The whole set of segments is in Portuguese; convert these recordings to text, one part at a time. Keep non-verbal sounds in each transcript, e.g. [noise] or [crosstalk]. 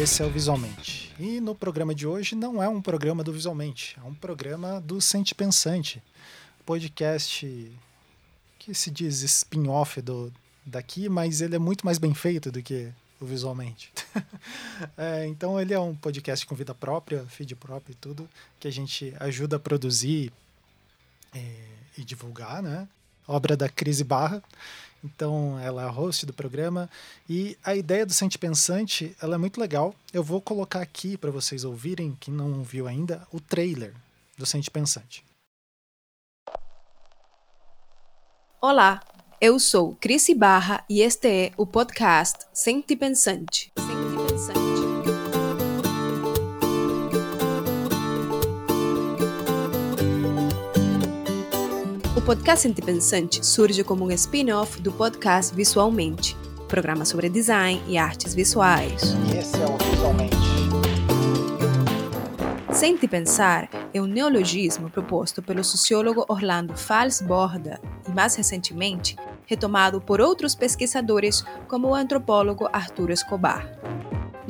esse é o Visualmente. E no programa de hoje não é um programa do Visualmente, é um programa do Sente Pensante, podcast que se diz spin-off do daqui, mas ele é muito mais bem feito do que o Visualmente. [laughs] é, então ele é um podcast com vida própria, feed próprio e tudo, que a gente ajuda a produzir é, e divulgar, né? Obra da Crise Barra. Então, ela é a host do programa. E a ideia do Sente Pensante, ela é muito legal. Eu vou colocar aqui para vocês ouvirem, quem não viu ainda, o trailer do Sente Pensante. Olá, eu sou Cris Barra e este é o podcast Sente Pensante. Sente podcast Sente Pensante surge como um spin-off do podcast Visualmente, programa sobre design e artes visuais. E esse é o Visualmente. Sente Pensar é um neologismo proposto pelo sociólogo Orlando Fals Borda e, mais recentemente, retomado por outros pesquisadores como o antropólogo Arturo Escobar.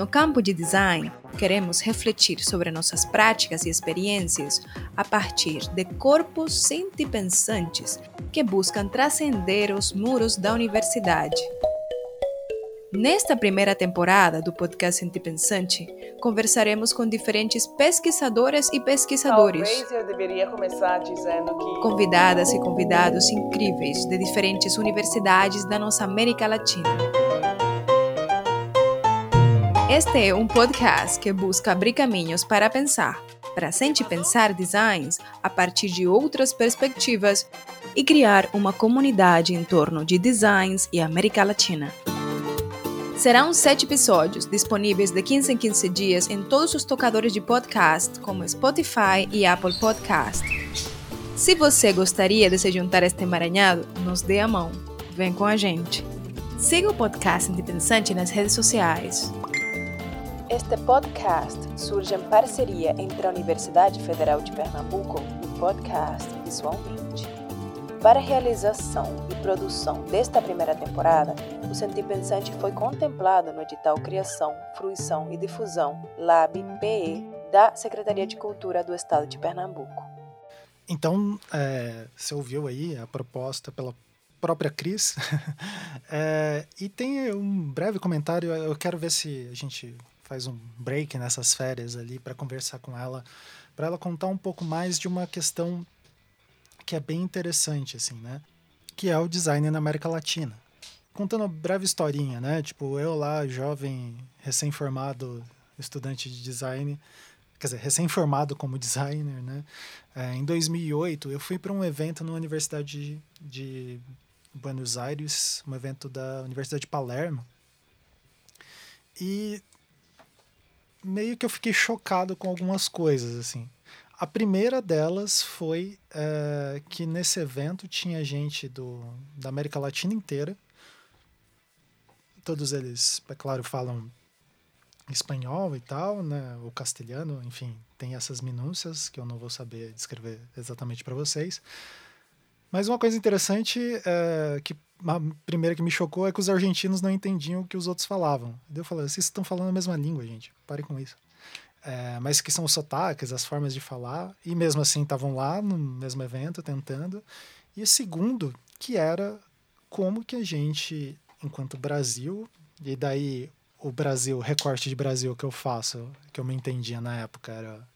No campo de design, queremos refletir sobre nossas práticas e experiências a partir de corpos sentipensantes que buscam transcender os muros da universidade. Nesta primeira temporada do podcast Sentipensante, conversaremos com diferentes pesquisadoras e pesquisadores. Talvez eu deveria começar dizendo que. Convidadas e convidados incríveis de diferentes universidades da nossa América Latina. Este é um podcast que busca abrir caminhos para pensar, para sentir pensar designs a partir de outras perspectivas e criar uma comunidade em torno de designs e América Latina. Serão sete episódios disponíveis de 15 em 15 dias em todos os tocadores de podcast, como Spotify e Apple Podcast. Se você gostaria de se juntar a este emaranhado, nos dê a mão. Vem com a gente. Siga o podcast Independente nas redes sociais. Este podcast surge em parceria entre a Universidade Federal de Pernambuco e o podcast Visualmente. Para a realização e produção desta primeira temporada, o Sentir Pensante foi contemplado no edital Criação, Fruição e Difusão LAB-PE da Secretaria de Cultura do Estado de Pernambuco. Então, é, você ouviu aí a proposta pela própria Cris. [laughs] é, e tem um breve comentário, eu quero ver se a gente faz um break nessas férias ali para conversar com ela, para ela contar um pouco mais de uma questão que é bem interessante, assim, né? Que é o design na América Latina. Contando uma breve historinha, né? Tipo, eu lá, jovem, recém-formado, estudante de design, quer dizer, recém-formado como designer, né? É, em 2008, eu fui para um evento na Universidade de, de Buenos Aires, um evento da Universidade de Palermo. E meio que eu fiquei chocado com algumas coisas, assim. A primeira delas foi é, que nesse evento tinha gente do, da América Latina inteira. Todos eles, é claro, falam espanhol e tal, né? O castelhano, enfim, tem essas minúcias que eu não vou saber descrever exatamente para vocês. Mas uma coisa interessante é que a primeira que me chocou é que os argentinos não entendiam o que os outros falavam. Eu falei, vocês estão falando a mesma língua, gente. Parem com isso. É, mas que são os sotaques, as formas de falar, e mesmo assim estavam lá no mesmo evento tentando. E o segundo, que era como que a gente, enquanto Brasil, e daí o Brasil, o recorte de Brasil que eu faço, que eu me entendia na época, era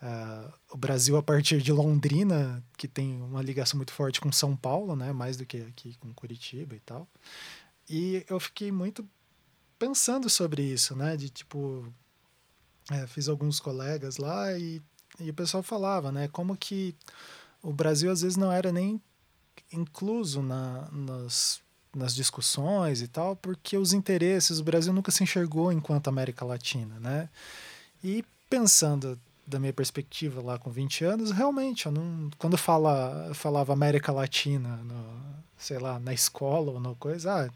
Uh, o Brasil a partir de Londrina, que tem uma ligação muito forte com São Paulo, né? Mais do que aqui com Curitiba e tal. E eu fiquei muito pensando sobre isso, né? De tipo, é, fiz alguns colegas lá e, e o pessoal falava, né? Como que o Brasil às vezes não era nem incluso na, nas, nas discussões e tal, porque os interesses, o Brasil nunca se enxergou enquanto América Latina, né? E pensando da minha perspectiva lá com 20 anos, realmente, eu não, quando fala, falava América Latina, no, sei lá, na escola ou no coisa, ah,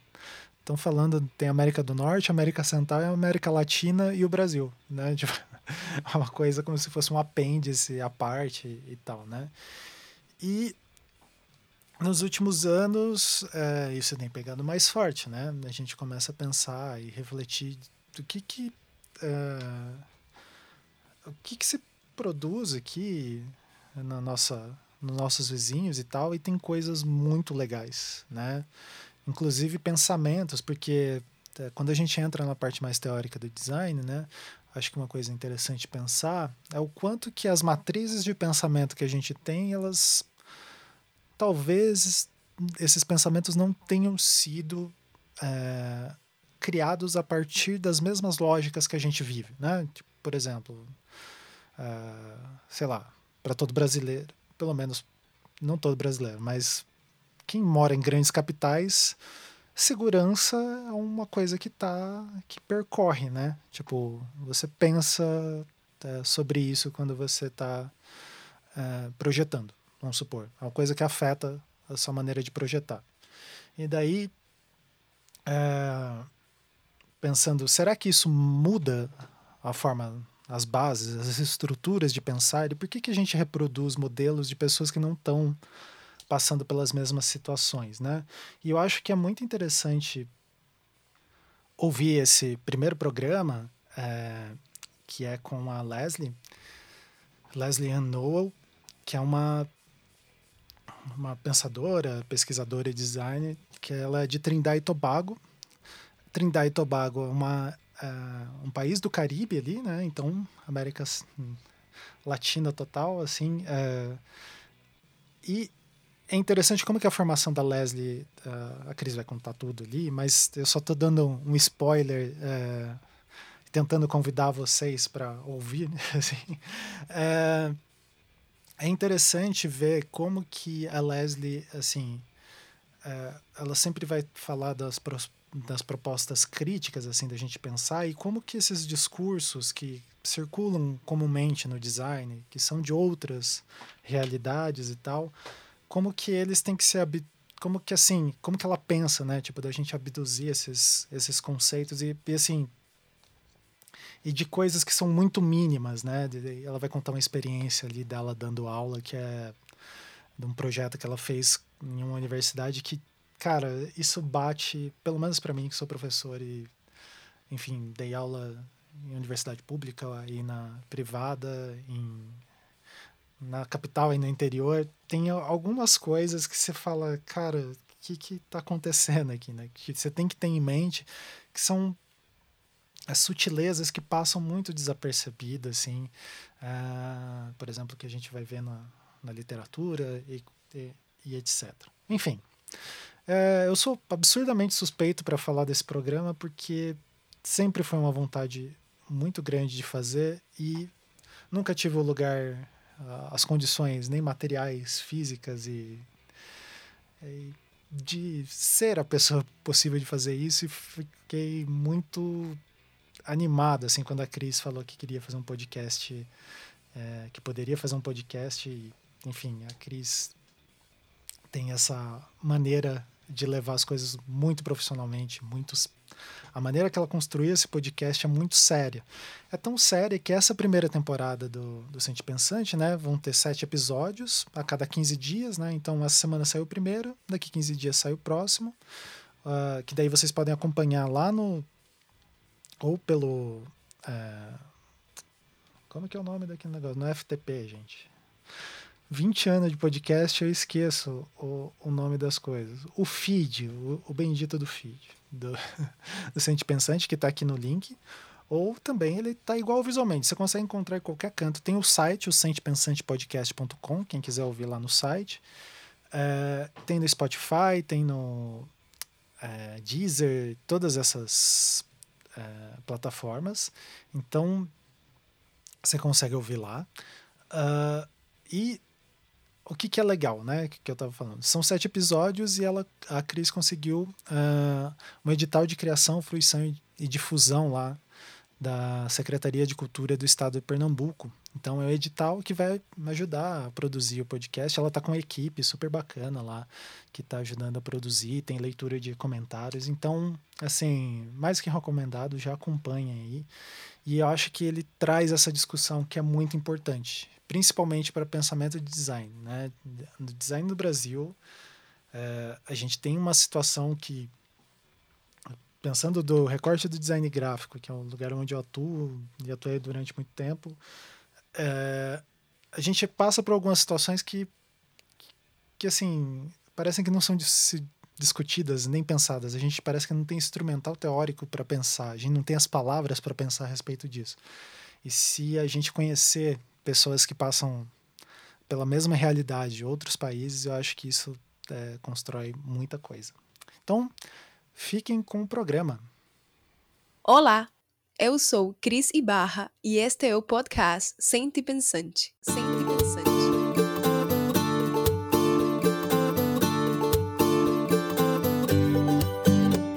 estão falando, tem América do Norte, América Central, América Latina e o Brasil, né? [laughs] Tipo, é uma coisa como se fosse um apêndice à parte e tal, né? E nos últimos anos, é, isso tem pegado mais forte, né? A gente começa a pensar e refletir do que que uh, o que, que se produz aqui na nossa, nos nossos vizinhos e tal, e tem coisas muito legais, né? Inclusive pensamentos, porque é, quando a gente entra na parte mais teórica do design, né? Acho que uma coisa interessante pensar é o quanto que as matrizes de pensamento que a gente tem, elas talvez esses pensamentos não tenham sido é, criados a partir das mesmas lógicas que a gente vive, né? Tipo, por exemplo, uh, sei lá, para todo brasileiro, pelo menos não todo brasileiro, mas quem mora em grandes capitais, segurança é uma coisa que tá que percorre, né? Tipo, você pensa é, sobre isso quando você está é, projetando, vamos supor, é uma coisa que afeta a sua maneira de projetar. E daí, é, pensando, será que isso muda a forma as bases, as estruturas de pensar e por que, que a gente reproduz modelos de pessoas que não estão passando pelas mesmas situações, né? E eu acho que é muito interessante ouvir esse primeiro programa, é, que é com a Leslie, Leslie Ann Noel, que é uma uma pensadora, pesquisadora e designer, que ela é de Trindade e Tobago. Trindade e Tobago é uma uh, um país do Caribe ali, né? Então, América Latina total, assim. Uh, e é interessante como que a formação da Leslie, uh, a Cris vai contar tudo ali, mas eu só estou dando um, spoiler, uh, tentando convidar vocês para ouvir. Né? [laughs] Assim. Uh, é interessante ver como que a Leslie, assim, ela sempre vai falar das das propostas críticas assim da gente pensar e como que esses discursos que circulam comumente no design, que são de outras realidades e tal, como que eles têm que ser como que assim, como que ela pensa, né, tipo da gente abduzir esses esses conceitos e, e assim e de coisas que são muito mínimas, né? Ela vai contar uma experiência ali dela dando aula que é de um projeto que ela fez em uma universidade que cara, isso bate, pelo menos para mim, que sou professor e, enfim, dei aula em universidade pública e na privada, em, na capital e no interior, tem algumas coisas que você fala, cara, o que que tá acontecendo aqui, né? Que você tem que ter em mente que são as sutilezas que passam muito desapercebidas, assim, uh, por exemplo, que a gente vai ver na, na literatura e, e, e etc. Enfim, é, eu sou absurdamente suspeito para falar desse programa porque sempre foi uma vontade muito grande de fazer e nunca tive o lugar, as condições nem materiais, físicas e, e de ser a pessoa possível de fazer isso e fiquei muito animado assim quando a Cris falou que queria fazer um podcast, é, que poderia fazer um podcast. E, enfim, a Cris tem essa maneira de levar as coisas muito profissionalmente, muito a maneira que ela construiu esse podcast é muito séria. É tão séria que essa primeira temporada do, do Sente Pensante, né, vão ter sete episódios a cada 15 dias, né? Então essa semana saiu o primeiro, daqui 15 dias sai o próximo, uh, que daí vocês podem acompanhar lá no ou pelo uh, como que é o nome daquele negócio? No FTP, gente. 20 anos de podcast, eu esqueço o, o nome das coisas. O feed, o, o bendito do feed, do, [laughs] do Sente Pensante, que está aqui no link. Ou também ele está igual visualmente. Você consegue encontrar em qualquer canto. Tem o site, o sentepensantepodcast.com, quem quiser ouvir lá no site. É, tem no Spotify, tem no é, Deezer, todas essas é, plataformas. Então, você consegue ouvir lá. Uh, e o que, que é legal, né? Que, que eu estava falando. São sete episódios e ela, a Cris conseguiu uh, um edital de criação, fruição e, e difusão lá da Secretaria de Cultura do Estado de Pernambuco. Então é o edital que vai me ajudar a produzir o podcast. Ela está com uma equipe super bacana lá que está ajudando a produzir, tem leitura de comentários. Então, assim, mais que recomendado, já acompanha aí. E eu acho que ele traz essa discussão que é muito importante principalmente para pensamento de design. Né? No design no Brasil, é, a gente tem uma situação que pensando do recorte do design gráfico, que é um lugar onde eu atuo e atuei durante muito tempo, é, a gente passa por algumas situações que, que assim, parecem que não são discutidas nem pensadas. A gente parece que não tem instrumental teórico para pensar, a gente não tem as palavras para pensar a respeito disso. E se a gente conhecer pessoas que passam pela mesma realidade de outros países, eu acho que isso é, constrói muita coisa. Então, fiquem com o programa. Olá, eu sou Cris Ibarra e este é o podcast Sente Pensante. Sente Pensante.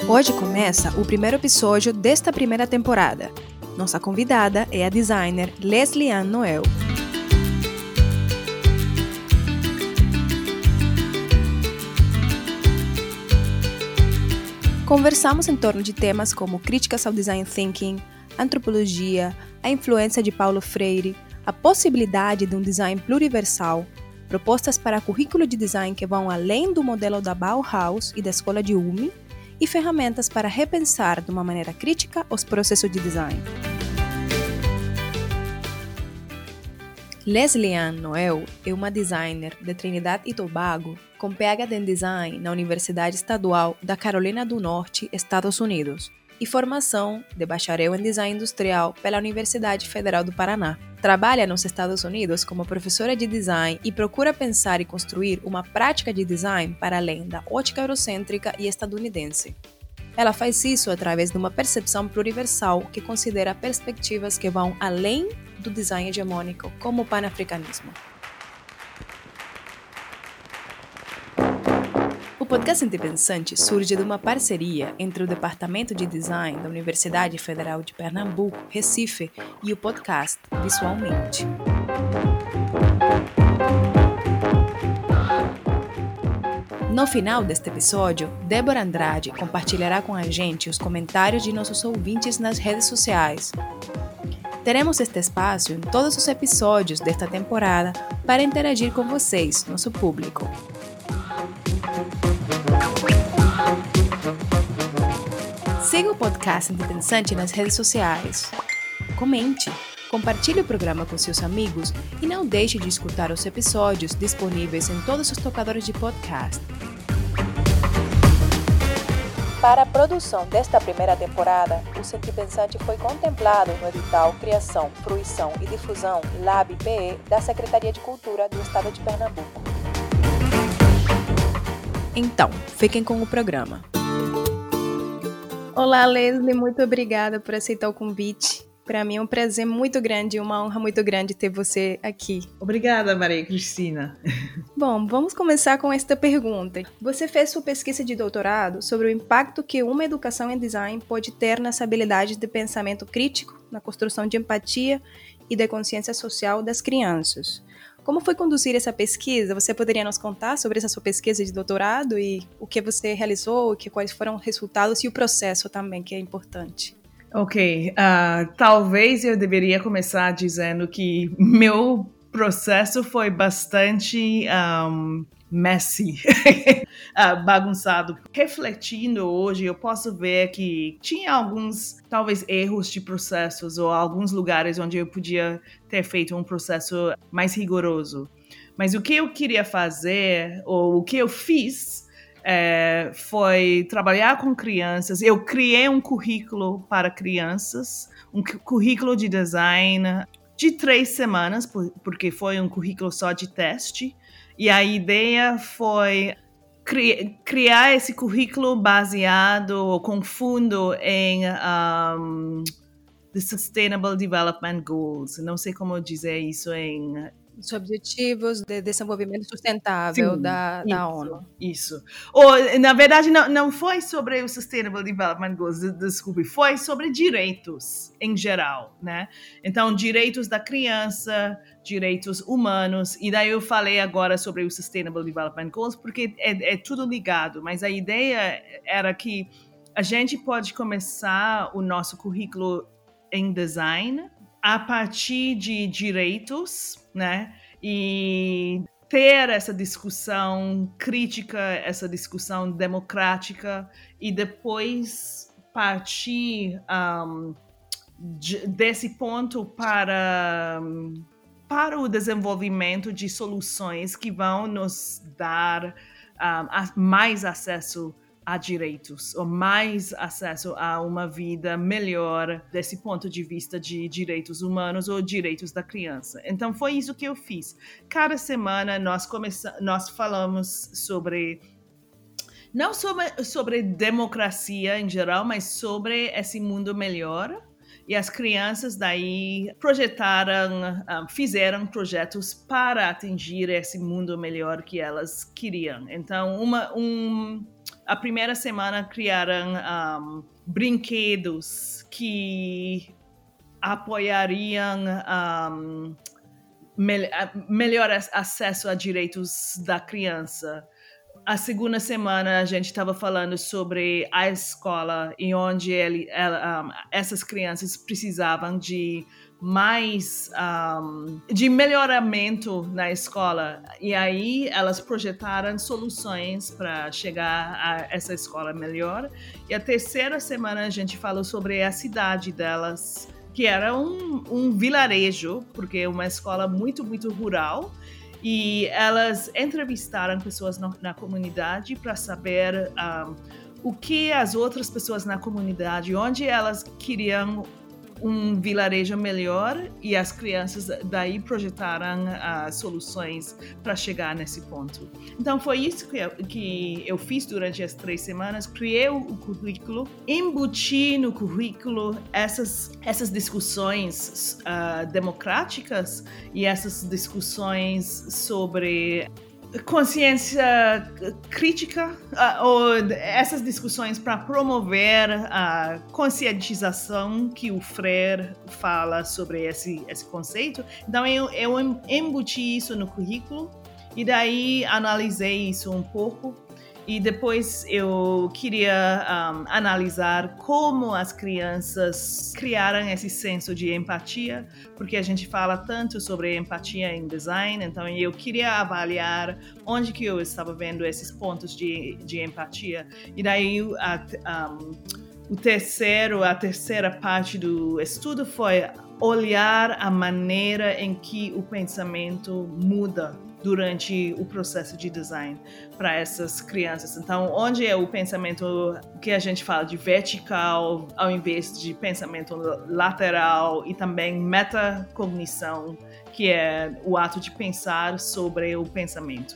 Hoje começa o primeiro episódio desta primeira temporada. Nossa convidada é a designer Leslie Ann Noel. Conversamos em torno de temas como críticas ao design thinking, antropologia, a influência de Paulo Freire, a possibilidade de um design pluriversal, propostas para currículo de design que vão além do modelo da Bauhaus e da escola de Ulm, e ferramentas para repensar de uma maneira crítica os processos de design. Leslie Ann Noel é uma designer de Trinidad e Tobago com PhD em Design na Universidade Estadual da Carolina do Norte, Estados Unidos, e formação de bacharel em Design Industrial pela Universidade Federal do Paraná. Trabalha nos Estados Unidos como professora de design e procura pensar e construir uma prática de design para além da ótica eurocêntrica e estadunidense. Ela faz isso através de uma percepção pluriversal que considera perspectivas que vão além do design hegemônico, como o panafricanismo. O podcast Antipensante surge de uma parceria entre o Departamento de Design da Universidade Federal de Pernambuco, Recife, e o podcast Visualmente. No final deste episódio, Débora Andrade compartilhará com a gente os comentários de nossos ouvintes nas redes sociais. Teremos este espaço em todos os episódios desta temporada para interagir com vocês, nosso público. Siga o podcast Indepensante nas redes sociais. Comente, compartilhe o programa com seus amigos e não deixe de escutar os episódios disponíveis em todos os tocadores de podcast. Para a produção desta primeira temporada, o Centro Pensante foi contemplado no edital Criação, Fruição e Difusão LAB-PE da Secretaria de Cultura do Estado de Pernambuco. Então, fiquem com o programa. Olá, Leslie, muito obrigada por aceitar o convite. Para mim é um prazer muito grande e uma honra muito grande ter você aqui. Obrigada, Maria Cristina. Bom, vamos começar com esta pergunta. Você fez sua pesquisa de doutorado sobre o impacto que uma educação em design pode ter nas habilidades de pensamento crítico, na construção de empatia e de consciência social das crianças. Como foi conduzir essa pesquisa? Você poderia nos contar sobre essa sua pesquisa de doutorado e o que você realizou, que quais foram os resultados e o processo também, que é importante. Ok, uh, talvez eu deveria começar dizendo que meu processo foi bastante um, messy, uh, [laughs] bagunçado. Refletindo hoje, eu posso ver que tinha alguns, talvez, erros de processos ou alguns lugares onde eu podia ter feito um processo mais rigoroso. Mas o que eu queria fazer, ou o que eu fiz, é, foi trabalhar com crianças. Eu criei um currículo para crianças, um currículo de design de três semanas, porque foi um currículo só de teste. E a ideia foi cri criar esse currículo baseado com fundo em um, the Sustainable Development Goals. Não sei como dizer isso em os Objetivos de Desenvolvimento Sustentável Sim, da, isso, da ONU. Isso. Ou, na verdade, não, não foi sobre o Sustainable Development Goals, desculpe, foi sobre direitos em geral, né? Então, direitos da criança, direitos humanos, e daí eu falei agora sobre o Sustainable Development Goals, porque é, é tudo ligado, mas a ideia era que a gente pode começar o nosso currículo em design a partir de direitos, né? E ter essa discussão crítica, essa discussão democrática e depois partir um, de, desse ponto para, para o desenvolvimento de soluções que vão nos dar um, mais acesso a direitos, ou mais acesso a uma vida melhor desse ponto de vista de direitos humanos ou direitos da criança. Então foi isso que eu fiz. Cada semana nós começamos, nós falamos sobre não sobre, sobre democracia em geral, mas sobre esse mundo melhor. E as crianças daí projetaram, ah, fizeram projetos para atingir esse mundo melhor que elas queriam. Então, uma, um, a primeira semana criaram um, brinquedos que apoiariam um, me melhor acesso a direitos da criança. A segunda semana a gente estava falando sobre a escola e onde ele, ela, um, essas crianças precisavam de mais um, de melhoramento na escola. E aí elas projetaram soluções para chegar a essa escola melhor. E a terceira semana a gente falou sobre a cidade delas, que era um, um vilarejo, porque é uma escola muito, muito rural. E elas entrevistaram pessoas na, na comunidade para saber um, o que as outras pessoas na comunidade, onde elas queriam um vilarejo melhor e as crianças daí projetaram as soluções para chegar nesse ponto. Então foi isso que eu, que eu fiz durante as três semanas, criei o, o currículo, embuti no currículo essas, essas discussões uh, democráticas e essas discussões sobre consciência crítica uh, ou essas discussões para promover a conscientização que o Freire fala sobre esse, esse conceito. Então eu, eu embuti isso no currículo e daí analisei isso um pouco e depois eu queria um, analisar como as crianças criaram esse senso de empatia, porque a gente fala tanto sobre empatia em design, então eu queria avaliar onde que eu estava vendo esses pontos de, de empatia. E daí a, um, o terceiro, a terceira parte do estudo foi olhar a maneira em que o pensamento muda durante o processo de design para essas crianças. Então, onde é o pensamento que a gente fala de vertical, ao invés de pensamento lateral e também metacognição, que é o ato de pensar sobre o pensamento.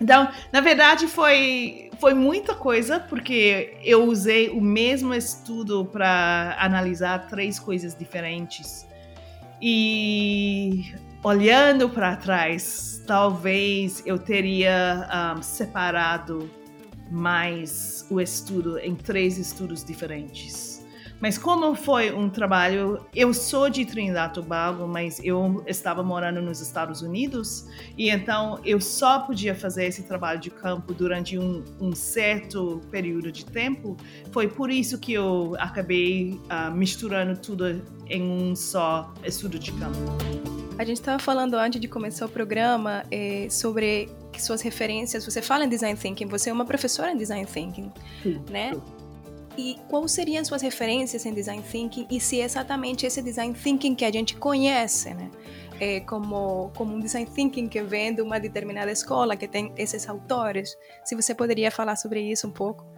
Então, na verdade, foi, foi muita coisa, porque eu usei o mesmo estudo para analisar três coisas diferentes. E olhando para trás, talvez eu teria um, separado mais o estudo em três estudos diferentes. Mas como foi um trabalho, eu sou de Trinidad Tobago, mas eu estava morando nos Estados Unidos e então eu só podia fazer esse trabalho de campo durante um, um certo período de tempo. Foi por isso que eu acabei uh, misturando tudo em um só estudo de campo. A gente estava falando antes de começar o programa eh, sobre suas referências. Você fala em design thinking, você é uma professora em design thinking, sim, né? Sim. E quais seriam suas referências em design thinking e se é exatamente esse design thinking que a gente conhece, né? É como, como um design thinking que vem de uma determinada escola, que tem esses autores. Se você poderia falar sobre isso um pouco.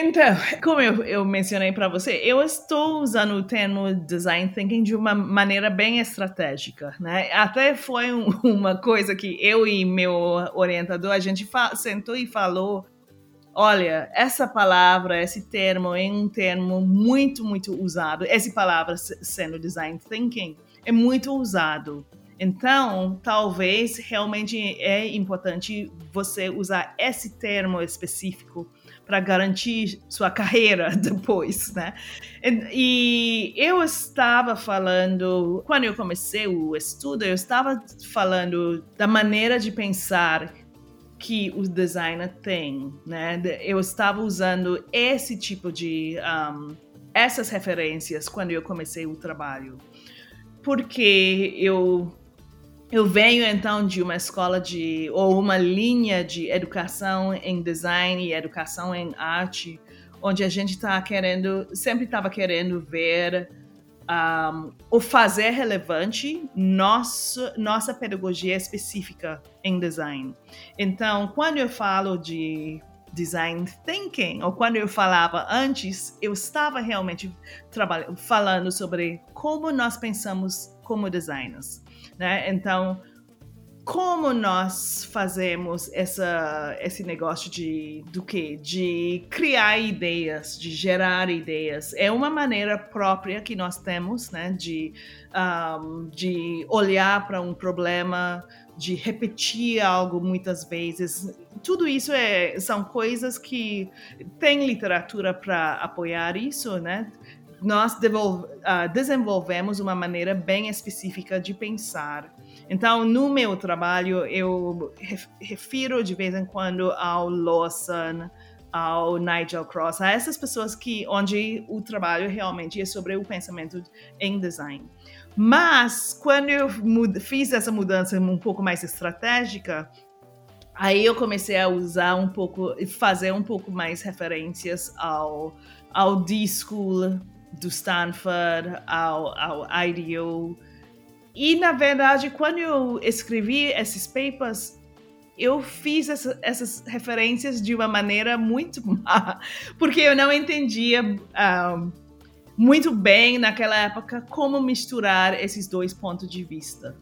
Então, [laughs] como eu, eu mencionei para você, eu estou usando o termo design thinking de uma maneira bem estratégica, né? Até foi um, [laughs] uma coisa que eu e meu orientador a gente sentou e falou. Olha, essa palavra, esse termo é um termo muito, muito usado. Essa palavra sendo design thinking é muito usado. Então, talvez realmente é importante você usar esse termo específico para garantir sua carreira [laughs] depois, né? E eu estava falando, quando eu comecei o estudo, eu estava falando da maneira de pensar que o designer tem, né? Eu estava usando esse tipo de um, essas referências quando eu comecei o trabalho, porque eu eu venho então de uma escola de ou uma linha de educação em design e educação em arte, onde a gente está querendo, sempre estava querendo ver um, o fazer relevante nossa, nossa pedagogia específica em design. Então, quando eu falo de design thinking, ou quando eu falava antes, eu estava realmente falando sobre como nós pensamos como designers. Né? Então, como nós fazemos essa, esse negócio de do que de criar ideias de gerar ideias. É uma maneira própria que nós temos né? De um, de olhar para um problema de repetir algo muitas vezes. Tudo isso é, são coisas que tem literatura para apoiar isso né nós uh, desenvolvemos uma maneira bem específica de pensar então, no meu trabalho, eu refiro de vez em quando ao Lawson, ao Nigel Cross, a essas pessoas que onde o trabalho realmente é sobre o pensamento em design. Mas quando eu fiz essa mudança um pouco mais estratégica, aí eu comecei a usar um pouco, fazer um pouco mais referências ao ao D-School do Stanford, ao, ao IDEO, e, na verdade, quando eu escrevi esses papers, eu fiz essa, essas referências de uma maneira muito má, [laughs] porque eu não entendia um, muito bem naquela época como misturar esses dois pontos de vista.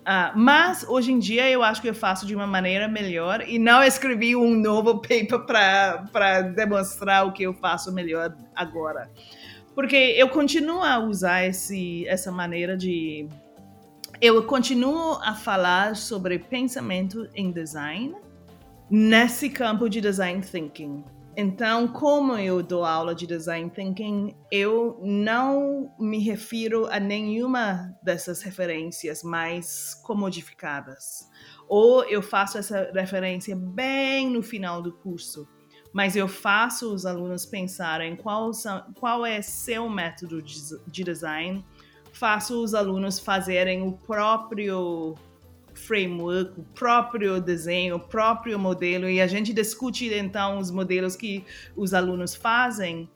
Uh, mas hoje em dia eu acho que eu faço de uma maneira melhor e não escrevi um novo paper para demonstrar o que eu faço melhor agora. Porque eu continuo a usar esse, essa maneira de eu continuo a falar sobre pensamento em design nesse campo de design thinking. Então, como eu dou aula de design thinking, eu não me refiro a nenhuma dessas referências mais comodificadas. Ou eu faço essa referência bem no final do curso, mas eu faço os alunos pensarem qual, são, qual é seu método de design faço os alunos fazerem o próprio framework, o próprio desenho, o próprio modelo e a gente discute então os modelos que os alunos fazem.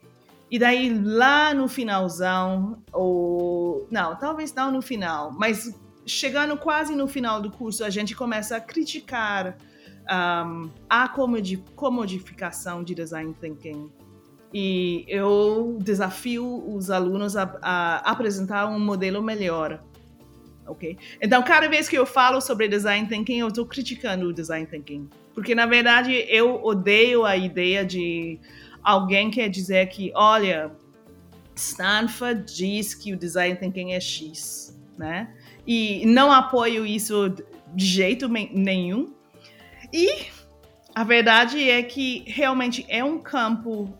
E daí lá no finalzão, ou não, talvez não no final, mas chegando quase no final do curso, a gente começa a criticar um, a comodificação de design thinking e eu desafio os alunos a, a apresentar um modelo melhor. Ok? Então, cada vez que eu falo sobre design thinking, eu estou criticando o design thinking. Porque, na verdade, eu odeio a ideia de alguém quer dizer que, olha, Stanford diz que o design thinking é X, né? E não apoio isso de jeito nenhum. E a verdade é que realmente é um campo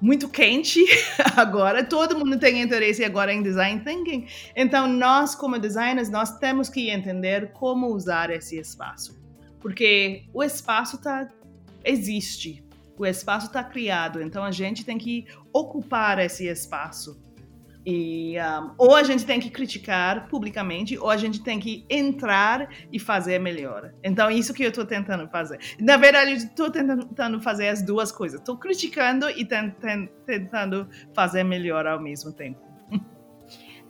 muito quente [laughs] agora, todo mundo tem interesse agora em design thinking. Então, nós como designers, nós temos que entender como usar esse espaço. Porque o espaço tá existe, o espaço está criado, então a gente tem que ocupar esse espaço. E um, ou a gente tem que criticar publicamente, ou a gente tem que entrar e fazer melhor. Então, isso que eu estou tentando fazer. Na verdade, estou tentando fazer as duas coisas. Estou criticando e tentando fazer melhor ao mesmo tempo.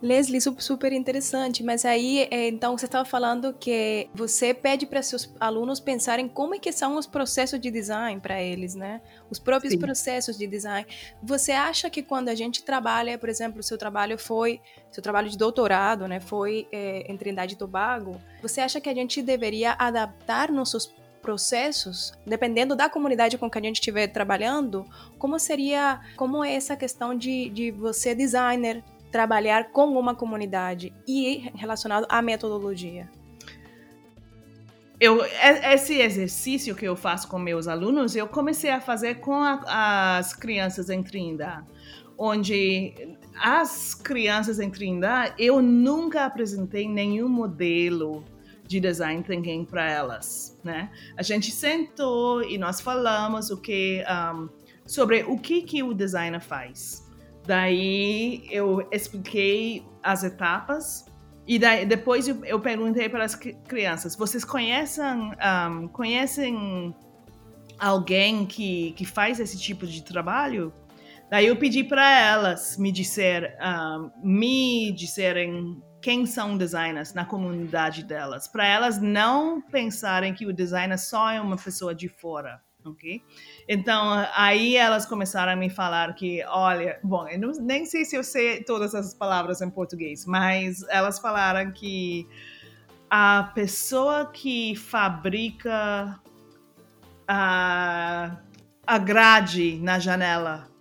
Leslie, super interessante, mas aí, é, então, você estava falando que você pede para seus alunos pensarem como é que são os processos de design para eles, né? Os próprios Sim. processos de design. Você acha que quando a gente trabalha, por exemplo, o seu trabalho foi, seu trabalho de doutorado, né, foi é, em Trindade e Tobago, você acha que a gente deveria adaptar nossos processos, dependendo da comunidade com que a gente estiver trabalhando, como seria, como é essa questão de, de você designer trabalhar com uma comunidade e relacionado à metodologia? Eu, esse exercício que eu faço com meus alunos, eu comecei a fazer com a, as crianças em Trindade, onde as crianças em Trindade, eu nunca apresentei nenhum modelo de design thinking para elas, né? A gente sentou e nós falamos o que um, sobre o que que o designer faz. Daí eu expliquei as etapas e daí, depois eu, perguntei para as crianças: vocês conhecem, um, conhecem alguém que, que faz esse tipo de trabalho? Daí eu pedi para elas me dizer, um, me disserem quem são designers na comunidade delas, para elas não pensarem que o designer só é uma pessoa de fora, ok? Então aí elas começaram a me falar que, olha, bom, eu não, nem sei se eu sei todas essas palavras em português, mas elas falaram que a pessoa que fabrica a, a grade na janela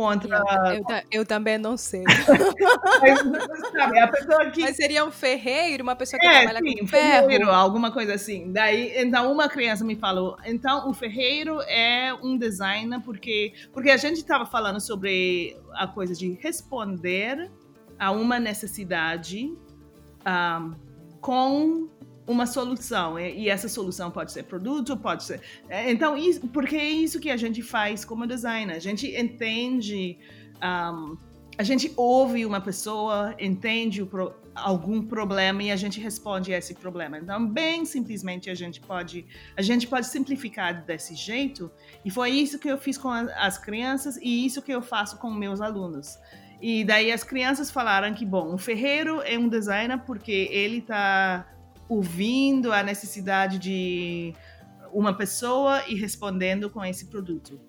contra. Eu, eu, eu também não sei. [laughs] Mas, sabe, a pessoa que... Mas seria um ferreiro, uma pessoa que é, trabalha sim, com ferro. ferreiro, alguma coisa assim. Daí, então, uma criança me falou: então, o ferreiro é um designer, porque, porque a gente estava falando sobre a coisa de responder a uma necessidade. Um, com uma solução e essa solução pode ser produto, pode ser é, então isso, porque é isso que a gente faz como designer, a gente entende um, a gente ouve uma pessoa, entende pro, algum problema e a gente responde a esse problema. Então, bem simplesmente a gente pode a gente pode simplificar desse jeito e foi isso que eu fiz com as crianças e isso que eu faço com meus alunos. E daí as crianças falaram que, bom, o ferreiro é um designer porque ele está ouvindo a necessidade de uma pessoa e respondendo com esse produto.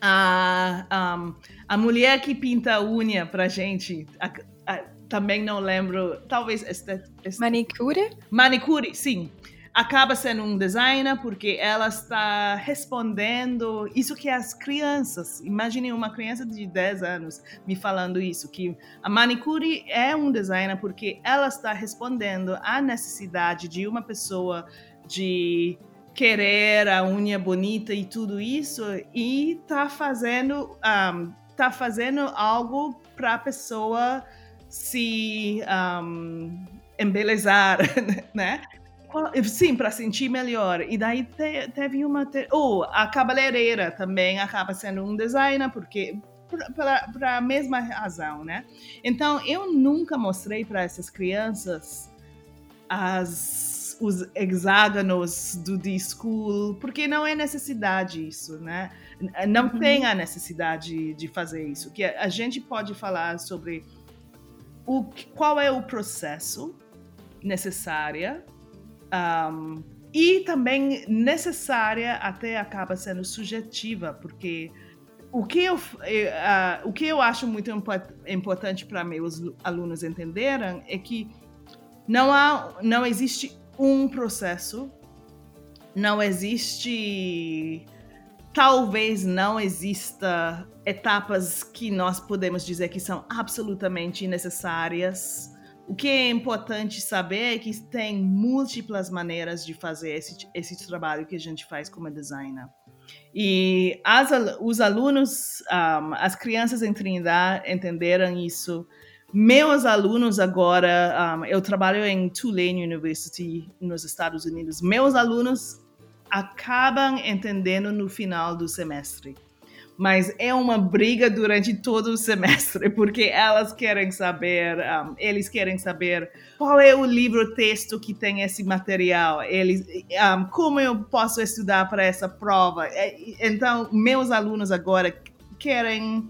A, um, a mulher que pinta a unha pra gente, a, a, também não lembro, talvez... Este, este, manicure? Manicure, sim acaba sendo um designer porque ela está respondendo isso que as crianças, imagine uma criança de 10 anos me falando isso, que a manicure é um designer porque ela está respondendo à necessidade de uma pessoa de querer a unha bonita e tudo isso e tá fazendo um, tá fazendo algo para a pessoa se um, embelezar, [laughs] né? Sim, para sentir melhor. E daí te, teve uma. Te... Oh, a cabeleireira também acaba sendo um designer, porque. Para a mesma razão, né? Então, eu nunca mostrei para essas crianças as, os hexágonos do D-School, porque não é necessidade isso, né? Não uhum. tem a necessidade de fazer isso. Que a gente pode falar sobre o, qual é o processo necessário um, e também necessária até acaba sendo subjetiva, porque o que eu, uh, o que eu acho muito importante para meus alunos entenderem é que não, há, não existe um processo, não existe. Talvez não exista etapas que nós podemos dizer que são absolutamente necessárias o que é importante saber é que tem múltiplas maneiras de fazer esse, esse trabalho que a gente faz como designer. E as, os alunos, um, as crianças em Trindade entenderam isso. Meus alunos agora, um, eu trabalho em Tulane University nos Estados Unidos. Meus alunos acabam entendendo no final do semestre mas é uma briga durante todo o semestre, porque elas querem saber, um, eles querem saber qual é o livro texto que tem esse material, eles, um, como eu posso estudar para essa prova. É, então, meus alunos agora querem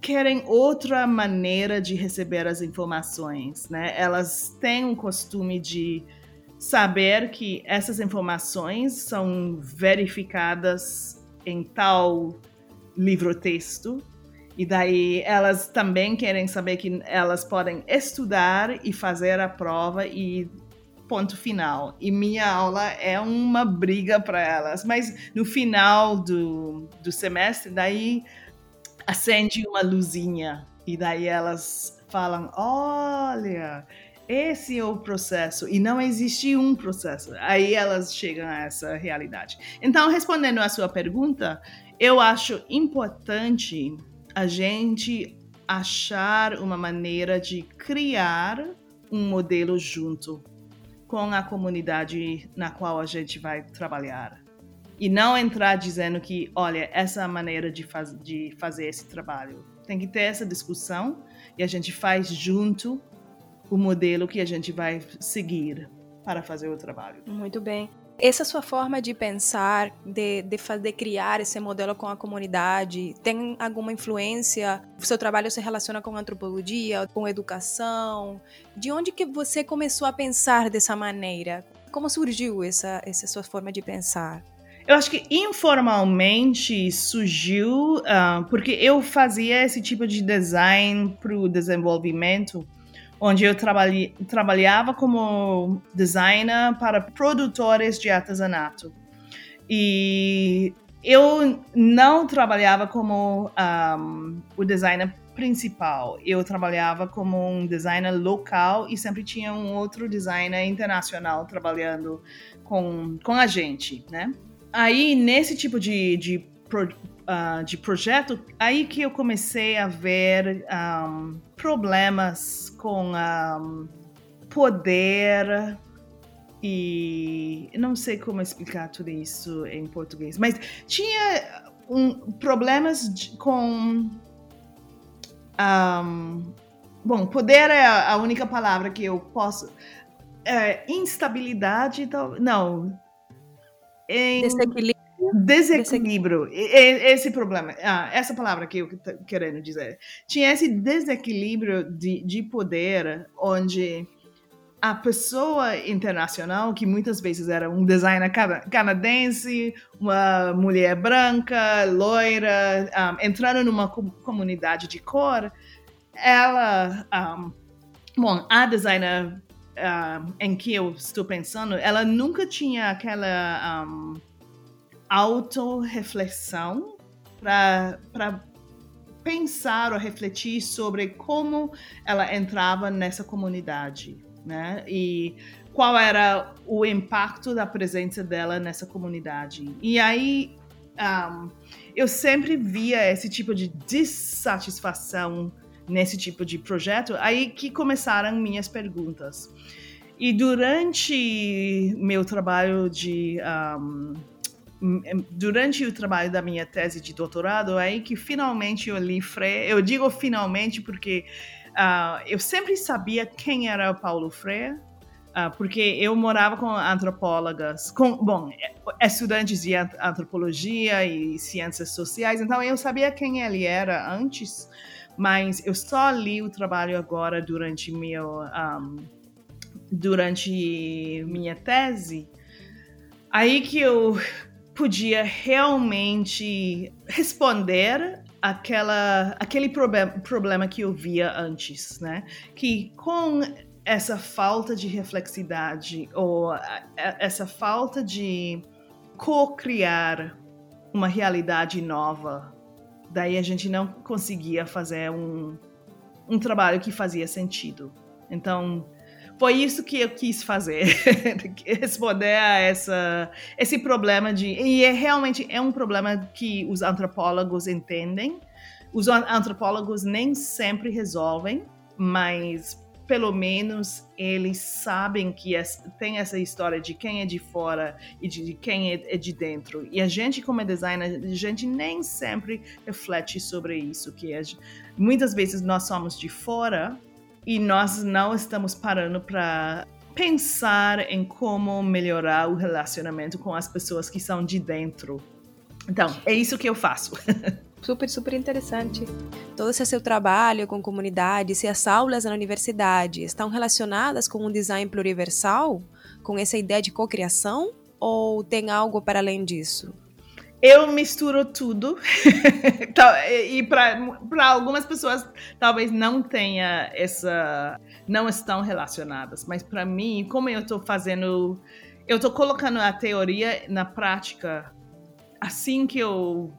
querem outra maneira de receber as informações, né? Elas têm um costume de saber que essas informações são verificadas em tal livro-texto. E daí elas também querem saber que elas podem estudar e fazer a prova e ponto final. E minha aula é uma briga para elas. Mas no final do, do semestre, daí acende uma luzinha. E daí elas falam: olha, esse é o processo e não existe um processo. Aí elas chegam a essa realidade. Então, respondendo à sua pergunta, eu acho importante a gente achar uma maneira de criar um modelo junto com a comunidade na qual a gente vai trabalhar. E não entrar dizendo que, olha, essa é a maneira de, faz, de fazer esse trabalho. Tem que ter essa discussão e a gente faz junto o modelo que a gente vai seguir para fazer o trabalho. Muito bem. Essa sua forma de pensar, de, de fazer criar esse modelo com a comunidade, tem alguma influência? O seu trabalho se relaciona com antropologia, com educação? De onde que você começou a pensar dessa maneira? Como surgiu essa, essa sua forma de pensar? Eu acho que informalmente surgiu uh, porque eu fazia esse tipo de design para o desenvolvimento onde eu trabalhei, trabalhava como designer para produtores de artesanato. E eu não trabalhava como um, o designer principal. Eu trabalhava como um designer local e sempre tinha um outro designer internacional trabalhando com, com a gente, né? Aí, nesse tipo de, de, uh, de projeto, aí que eu comecei a ver um, problemas com um, poder e não sei como explicar tudo isso em português, mas tinha um, problemas de, com um, bom, poder é a única palavra que eu posso é, instabilidade, não, em, desequilíbrio Desequilíbrio. Esse problema, ah, essa palavra que eu estou querendo dizer. Tinha esse desequilíbrio de, de poder onde a pessoa internacional, que muitas vezes era um designer canadense, uma mulher branca, loira, um, ah, entrando numa comunidade de cor, ela, um, ah, bom, a designer um, em que eu estou pensando, ela nunca tinha aquela autorreflexão para pensar ou refletir sobre como ela entrava nessa comunidade, né? E qual era o impacto da presença dela nessa comunidade. E aí um, eu sempre via esse tipo de dissatisfação nesse tipo de projeto, aí que começaram minhas perguntas. E durante meu trabalho de um, durante o trabalho da minha tese de doutorado, é aí que finalmente eu li Freire. Eu digo finalmente porque uh, eu sempre sabia quem era Paulo Freire, uh, porque eu morava com antropólogas, com, bom, estudantes de antropologia e ciências sociais, então eu sabia quem ele era antes, mas eu só li o trabalho agora durante meu um, durante minha tese. Aí que eu podia realmente responder aquela, aquele problema, problema que eu via antes, né? Que com essa falta de reflexidade ou essa falta de co-criar uma realidade nova, daí a gente não conseguia fazer um, um trabalho que fazia sentido. Então, foi isso que eu quis fazer, [laughs] responder a essa, esse problema de. E é, realmente é um problema que os antropólogos entendem. Os antropólogos nem sempre resolvem, mas pelo menos eles sabem que tem essa história de quem é de fora e de quem é, é de dentro. E a gente, como designer, a gente nem sempre reflete sobre isso, que muitas vezes nós somos de fora e nós não estamos parando para pensar em como melhorar o relacionamento com as pessoas que são de dentro. Então, é isso que eu faço. [laughs] super, super interessante. Todo esse seu trabalho com comunidades e as aulas na universidade estão relacionadas com um design pluriversal? Com essa ideia de cocriação? Ou tem algo para além disso? Eu misturo tudo. [laughs] e para algumas pessoas talvez não tenha essa. não estão relacionadas. Mas para mim, como eu estou fazendo. Eu estou colocando a teoria na prática assim que eu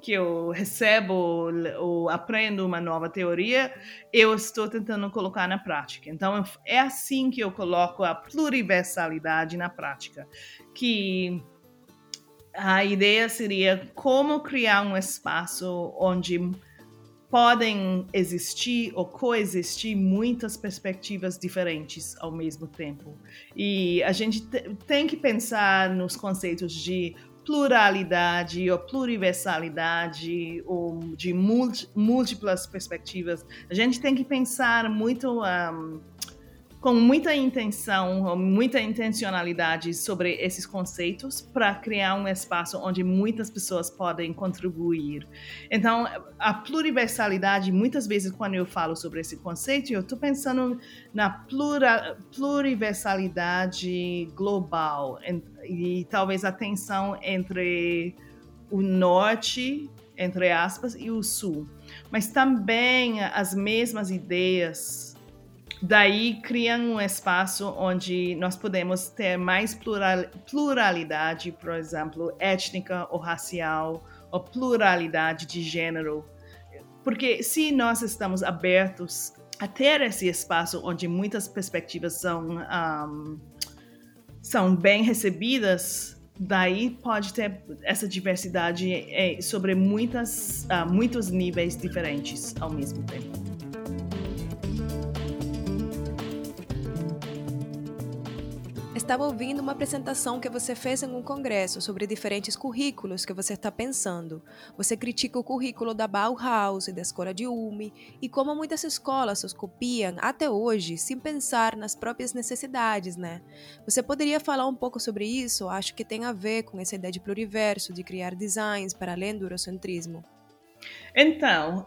que eu recebo ou aprendo uma nova teoria, eu estou tentando colocar na prática. Então é assim que eu coloco a pluriversalidade na prática, que a ideia seria como criar um espaço onde podem existir ou coexistir muitas perspectivas diferentes ao mesmo tempo. E a gente tem que pensar nos conceitos de pluralidade ou pluriversalidade ou de múltiplas perspectivas. A gente tem que pensar muito um, com muita intenção, muita intencionalidade sobre esses conceitos para criar um espaço onde muitas pessoas podem contribuir. Então, a pluriversalidade, muitas vezes quando eu falo sobre esse conceito, eu estou pensando na plura, pluriversalidade global e, e talvez a tensão entre o norte, entre aspas, e o sul. Mas também as mesmas ideias Daí criam um espaço onde nós podemos ter mais plural, pluralidade, por exemplo, étnica ou racial, ou pluralidade de gênero. Porque se nós estamos abertos a ter esse espaço onde muitas perspectivas são, um, são bem recebidas, daí pode ter essa diversidade eh, sobre muitas, uh, muitos níveis diferentes ao mesmo tempo. Estava ouvindo uma apresentação que você fez em um congresso sobre diferentes currículos que você está pensando. Você critica o currículo da Bauhaus e da escola de Ulm e como muitas escolas os copiam até hoje sem pensar nas próprias necessidades, né? Você poderia falar um pouco sobre isso? Acho que tem a ver com essa ideia de pluriverso, de criar designs para além do eurocentrismo. Então,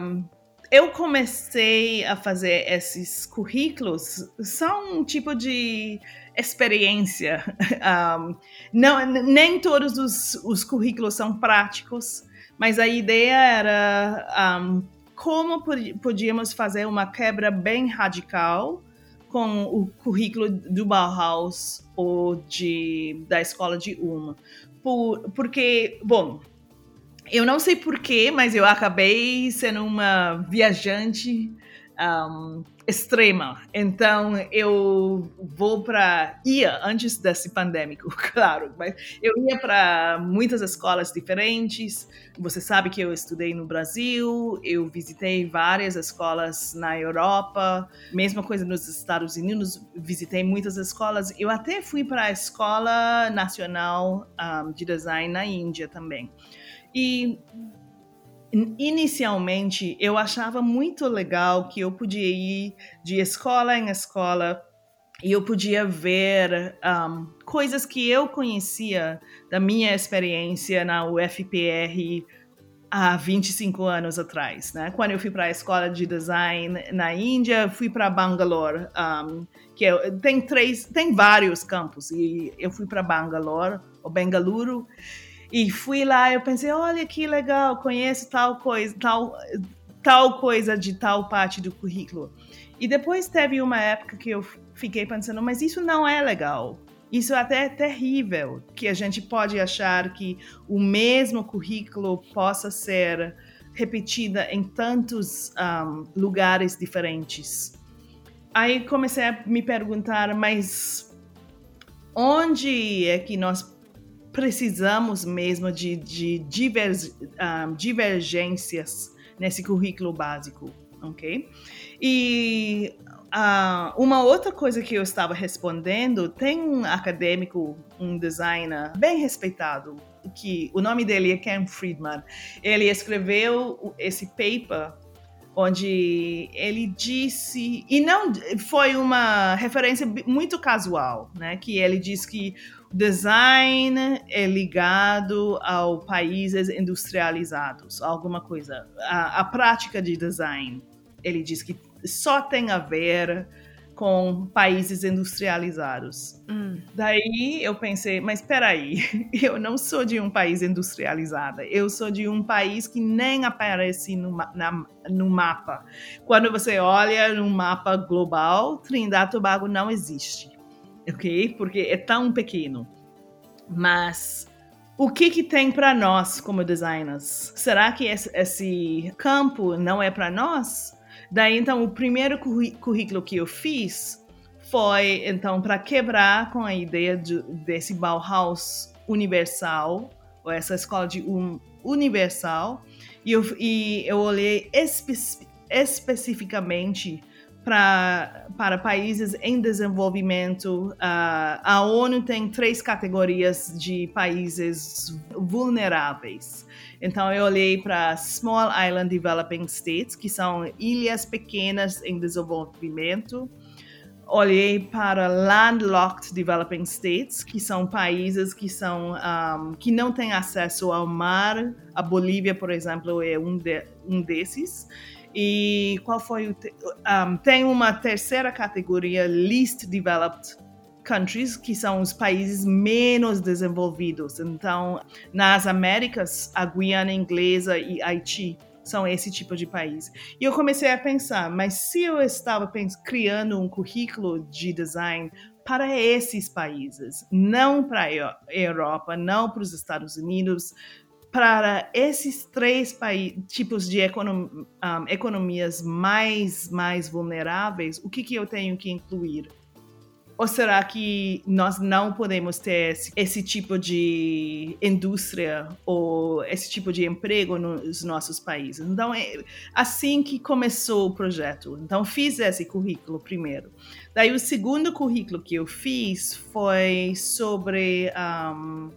um, eu comecei a fazer esses currículos, são um tipo de experiência. [laughs] Um, não, nem todos os, os, currículos são práticos, mas a ideia era um, como podíamos fazer uma quebra bem radical com o currículo do Bauhaus ou de, da escola de Ulm. Por, porque, bom, eu não sei porquê, mas eu acabei sendo uma viajante um, extrema. Então eu vou para ia antes desse pandêmico, [laughs] claro, mas eu ia para muitas escolas diferentes. Você sabe que eu estudei no Brasil, eu visitei várias escolas na Europa, mesma coisa nos Estados Unidos, visitei muitas escolas. Eu até fui para a escola nacional um, de design na Índia também. E inicialmente eu achava muito legal que eu podia ir de escola em escola e eu podia ver um, coisas que eu conhecia da minha experiência na UFPR há 25 anos atrás, né? Quando eu fui para a escola de design na Índia, fui para Bangalore, um, que é, tem três, tem vários campos e eu fui para Bangalore, ou Bengaluru, e fui lá, eu pensei, olha que legal, conheço tal coisa, tal, tal coisa de tal parte do currículo. E depois teve uma época que eu fiquei pensando, mas isso não é legal. Isso até é terrível, que a gente pode achar que o mesmo currículo possa ser repetida em tantos um, lugares diferentes. Aí comecei a me perguntar, mas onde é que nós precisamos mesmo de, de diver, um, divergências nesse currículo básico, ok? E uh, uma outra coisa que eu estava respondendo, tem um acadêmico, um designer bem respeitado, que o nome dele é Ken Friedman. Ele escreveu esse paper onde ele disse e não foi uma referência muito casual, né? Que ele disse que design é ligado ao países industrializados, alguma coisa. A, a prática de design, ele diz que só tem a ver com países industrializados. Hum. Daí eu pensei, mas espera aí, [laughs] eu não sou de um país industrializado, eu sou de um país que nem aparece no, na, no mapa. Quando você olha no mapa global, Trindade e Tobago não existe ok? Porque é tão pequeno. Mas o que que tem para nós como designers? Será que esse, campo não é para nós? Daí então o primeiro currículo que eu fiz foi então para quebrar com a ideia de, desse Bauhaus universal ou essa escola de um universal e eu, e eu olhei espe especificamente pra, para países em desenvolvimento. Uh, a ONU tem três categorias de países vulneráveis. Então, eu olhei para Small Island Developing States, que são ilhas pequenas em desenvolvimento. olhei para landlocked developing states, que são países que são um, que não têm acesso ao mar. A Bolívia, por exemplo, é um, de, um desses. E qual foi o te um, tem uma terceira categoria least developed countries, que são os países menos desenvolvidos. Então, nas Américas, a Guiana Inglesa e Haiti são esse tipo de país. E eu comecei a pensar, mas se eu estava criando um currículo de design para esses países, não para a Europa, não para os Estados Unidos, para esses três tipos de econom um, economias mais, mais vulneráveis, o que, que eu tenho que incluir? Ou será que nós não podemos ter esse, esse, tipo de indústria ou esse tipo de emprego nos nossos países? Então, é assim que começou o projeto. Então, fiz esse currículo primeiro. Daí, o segundo currículo que eu fiz foi sobre um,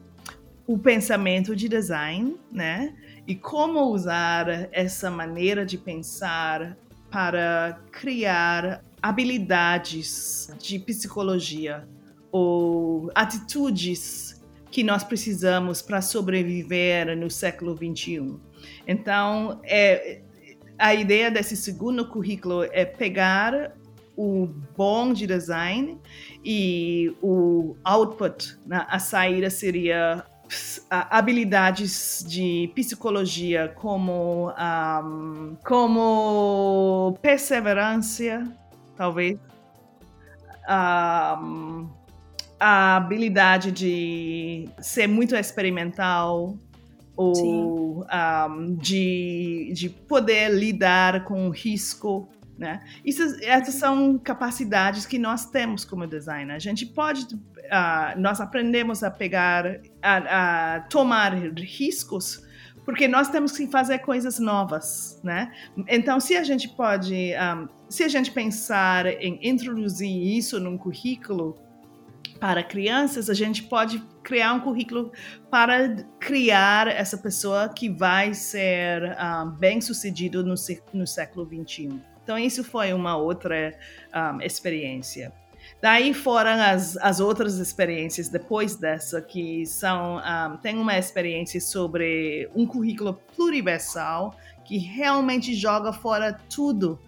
o pensamento de design, né? E como usar essa maneira de pensar para criar habilidades de psicologia ou atitudes que nós precisamos para sobreviver no século 21. Então, é, a ideia desse segundo currículo é pegar o bom de design e o output, né? a saída seria habilidades de psicologia como um, como perseverança talvez. Um, a habilidade de ser muito experimental ou um, de, de poder lidar com o risco né? Isso, essas são capacidades que nós temos como designer. A gente pode, uh, nós aprendemos a pegar, a, a, tomar riscos, porque nós temos que fazer coisas novas, né? Então, se a gente pode, um, ah, se a gente pensar em introduzir isso num currículo para crianças, a gente pode criar um currículo para criar essa pessoa que vai ser um, ah, bem sucedido no, no século 21. Então, isso foi uma outra um, experiência. Daí foram as, as outras experiências depois dessa, que são. Um, tem uma experiência sobre um currículo pluriversal que realmente joga fora tudo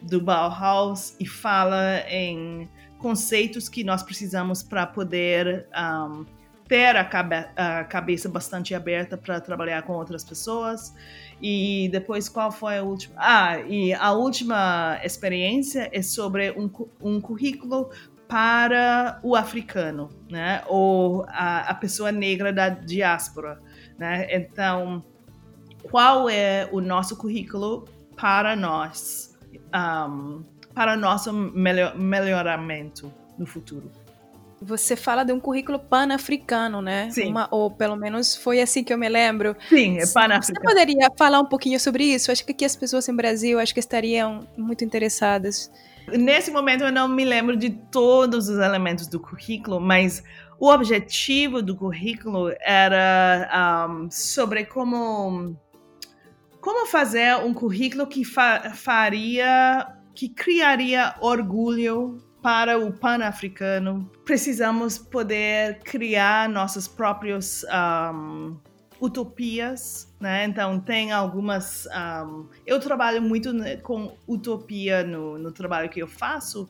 do Bauhaus e fala em conceitos que nós precisamos para poder um, ter a, cabe a, cabeça bastante aberta para trabalhar com outras pessoas e depois, qual foi a última? Ah, e a última experiência é sobre um, um currículo para o africano, né? Ou a, a pessoa negra da diáspora, né? Então, qual é o nosso currículo para nós, um, para nosso melhor, melhoramento no futuro? Você fala de um currículo pan-africano, né? Sim. Uma, ou pelo menos foi assim que eu me lembro. Sim, é pan-africano. Você poderia falar um pouquinho sobre isso? Acho que aqui as pessoas em Brasil acho que estariam muito interessadas. Nesse momento eu não me lembro de todos os elementos do currículo, mas o objetivo do currículo era um, sobre como como fazer um currículo que fa faria que criaria orgulho para o pan-africano, precisamos poder criar nossas próprias um, utopias, né? Então, tem algumas. Um, eu trabalho muito com utopia no, no trabalho que eu faço,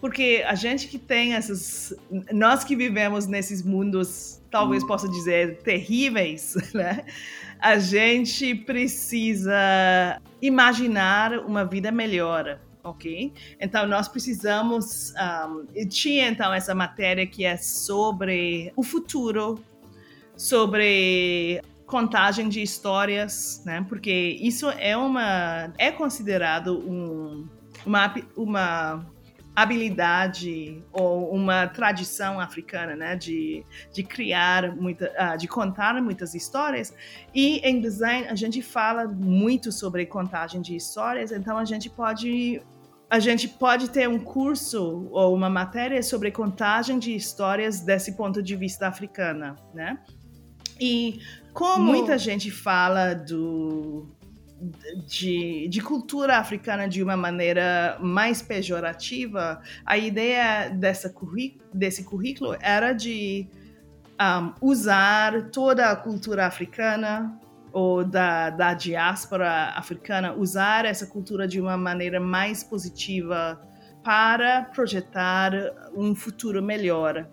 porque a gente que tem essas. Nós que vivemos nesses mundos, talvez hum. possa dizer, terríveis, [laughs] né? A gente precisa imaginar uma vida melhor ok? Então nós precisamos um, tinha então essa matéria que é sobre o futuro, sobre contagem de histórias, né? Porque isso é uma é considerado um, uma uma habilidade ou uma tradição africana, né, de, de criar muita, uh, de contar muitas histórias. E em design a gente fala muito sobre contagem de histórias, então a gente pode a gente pode ter um curso ou uma matéria sobre contagem de histórias desse ponto de vista africana, né? E como muita gente fala do de, de cultura africana de uma maneira mais pejorativa, a ideia dessa desse currículo era de um, usar toda a cultura africana ou da, da diáspora africana, usar essa cultura de uma maneira mais positiva para projetar um futuro melhor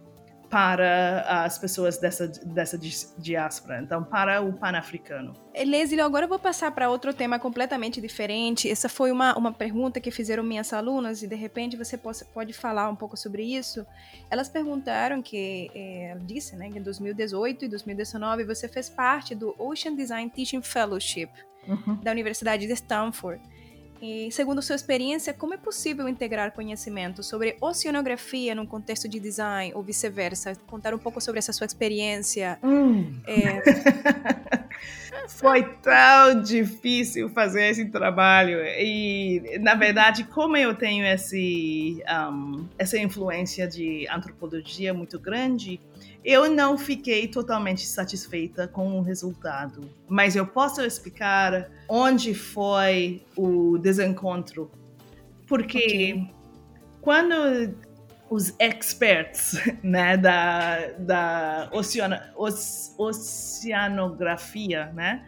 para as pessoas dessa, dessa diáspora, então para o pan-africano. Leslie, agora eu vou passar para outro tema completamente diferente. Essa foi uma, uma pergunta que fizeram minhas alunas e de repente você pode, pode falar um pouco sobre isso. Elas perguntaram que, é, disse, né, que em 2018 e 2019 você fez parte do Ocean Design Teaching Fellowship uhum. da Universidade de Stanford. E, segundo sua experiência, como é possível integrar conhecimento sobre oceanografia num contexto de design ou vice-versa? Contar um pouco sobre essa sua experiência. Hum. É... [laughs] Foi tão difícil fazer esse trabalho e, na verdade, como eu tenho esse, um, essa influência de antropologia muito grande, eu não fiquei totalmente satisfeita com o resultado, mas eu posso explicar onde foi o desencontro. Porque okay. quando os experts [laughs] né, da, da oceana, oceanografia, né?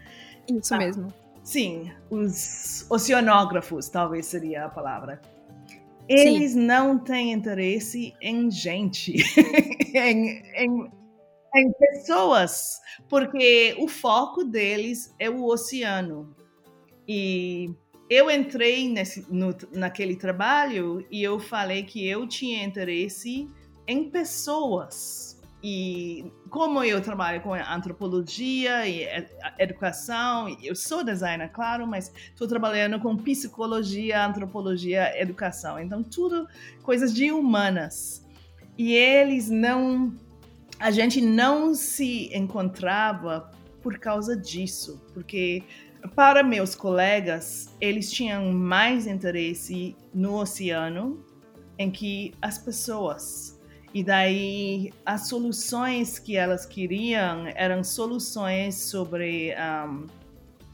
Isso ah, mesmo. Sim, os oceanógrafos, talvez seria a palavra eles Sim. não têm interesse em gente, [laughs] em, em, em, pessoas, porque o foco deles é o oceano. E eu entrei nesse, no, naquele trabalho e eu falei que eu tinha interesse em pessoas e como eu trabalho com antropologia e educação, eu sou designer, claro, mas estou trabalhando com psicologia, antropologia, educação. Então, tudo coisas de humanas. E eles não. A gente não se encontrava por causa disso, porque para meus colegas, eles tinham mais interesse no oceano em que as pessoas e daí as soluções que elas queriam eram soluções sobre um,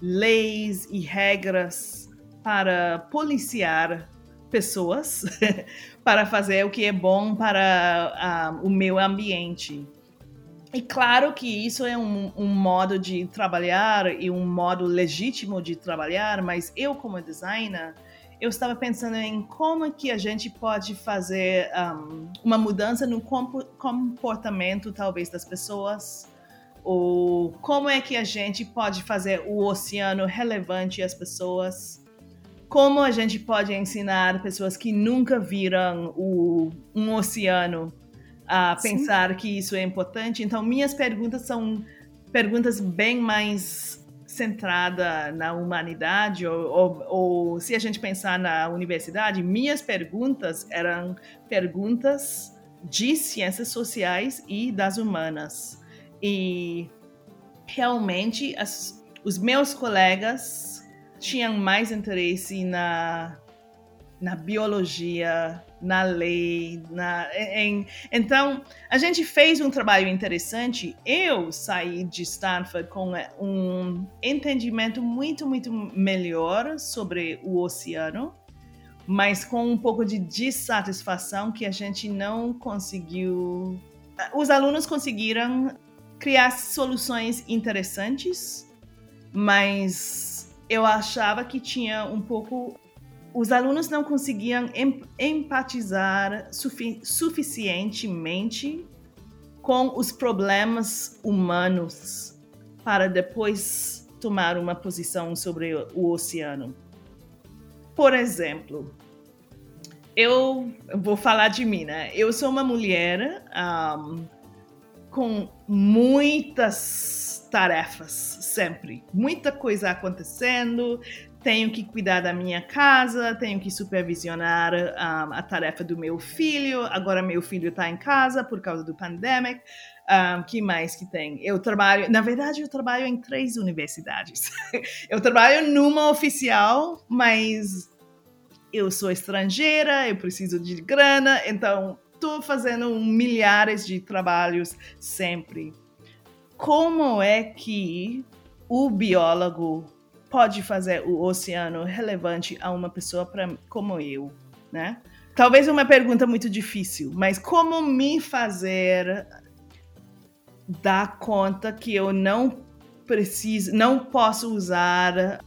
leis e regras para policiar pessoas, [laughs] para fazer o que é bom para um, o meio ambiente. E claro que isso é um, um, modo de trabalhar e um modo legítimo de trabalhar, mas eu, como designer, eu estava pensando em como que a gente pode fazer um, uma mudança no comportamento, talvez, das pessoas, ou como é que a gente pode fazer o oceano relevante às pessoas, como a gente pode ensinar pessoas que nunca viram o, um oceano a pensar Sim. que isso é importante. Então, minhas perguntas são perguntas bem mais centrada na humanidade, ou, ou, ou, se a gente pensar na universidade, minhas perguntas eram perguntas de ciências sociais e das humanas. E realmente as, os meus colegas tinham mais interesse na, na biologia, na lei, na, em, então a gente fez um trabalho interessante. Eu saí de Stanford com um entendimento muito muito melhor sobre o oceano, mas com um pouco de dissatisfação que a gente não conseguiu. Os alunos conseguiram criar soluções interessantes, mas eu achava que tinha um pouco os alunos não conseguiam empatizar sufi suficientemente com os problemas humanos para depois tomar uma posição sobre o oceano. Por exemplo, eu vou falar de mim, né? Eu sou uma mulher um, com muitas tarefas sempre, muita coisa acontecendo, tenho que cuidar da minha casa, tenho que supervisionar um, a tarefa do meu filho. Agora meu filho está em casa por causa do pandemic. Um, que mais que tem? Eu trabalho, na verdade, eu trabalho em três universidades. [laughs] eu trabalho numa oficial, mas eu sou estrangeira, eu preciso de grana, então estou fazendo milhares de trabalhos sempre. Como é que o biólogo pode fazer o oceano relevante a uma pessoa pra, como eu, né? Talvez uma pergunta muito difícil, mas como me fazer dar conta que eu não preciso, não posso usar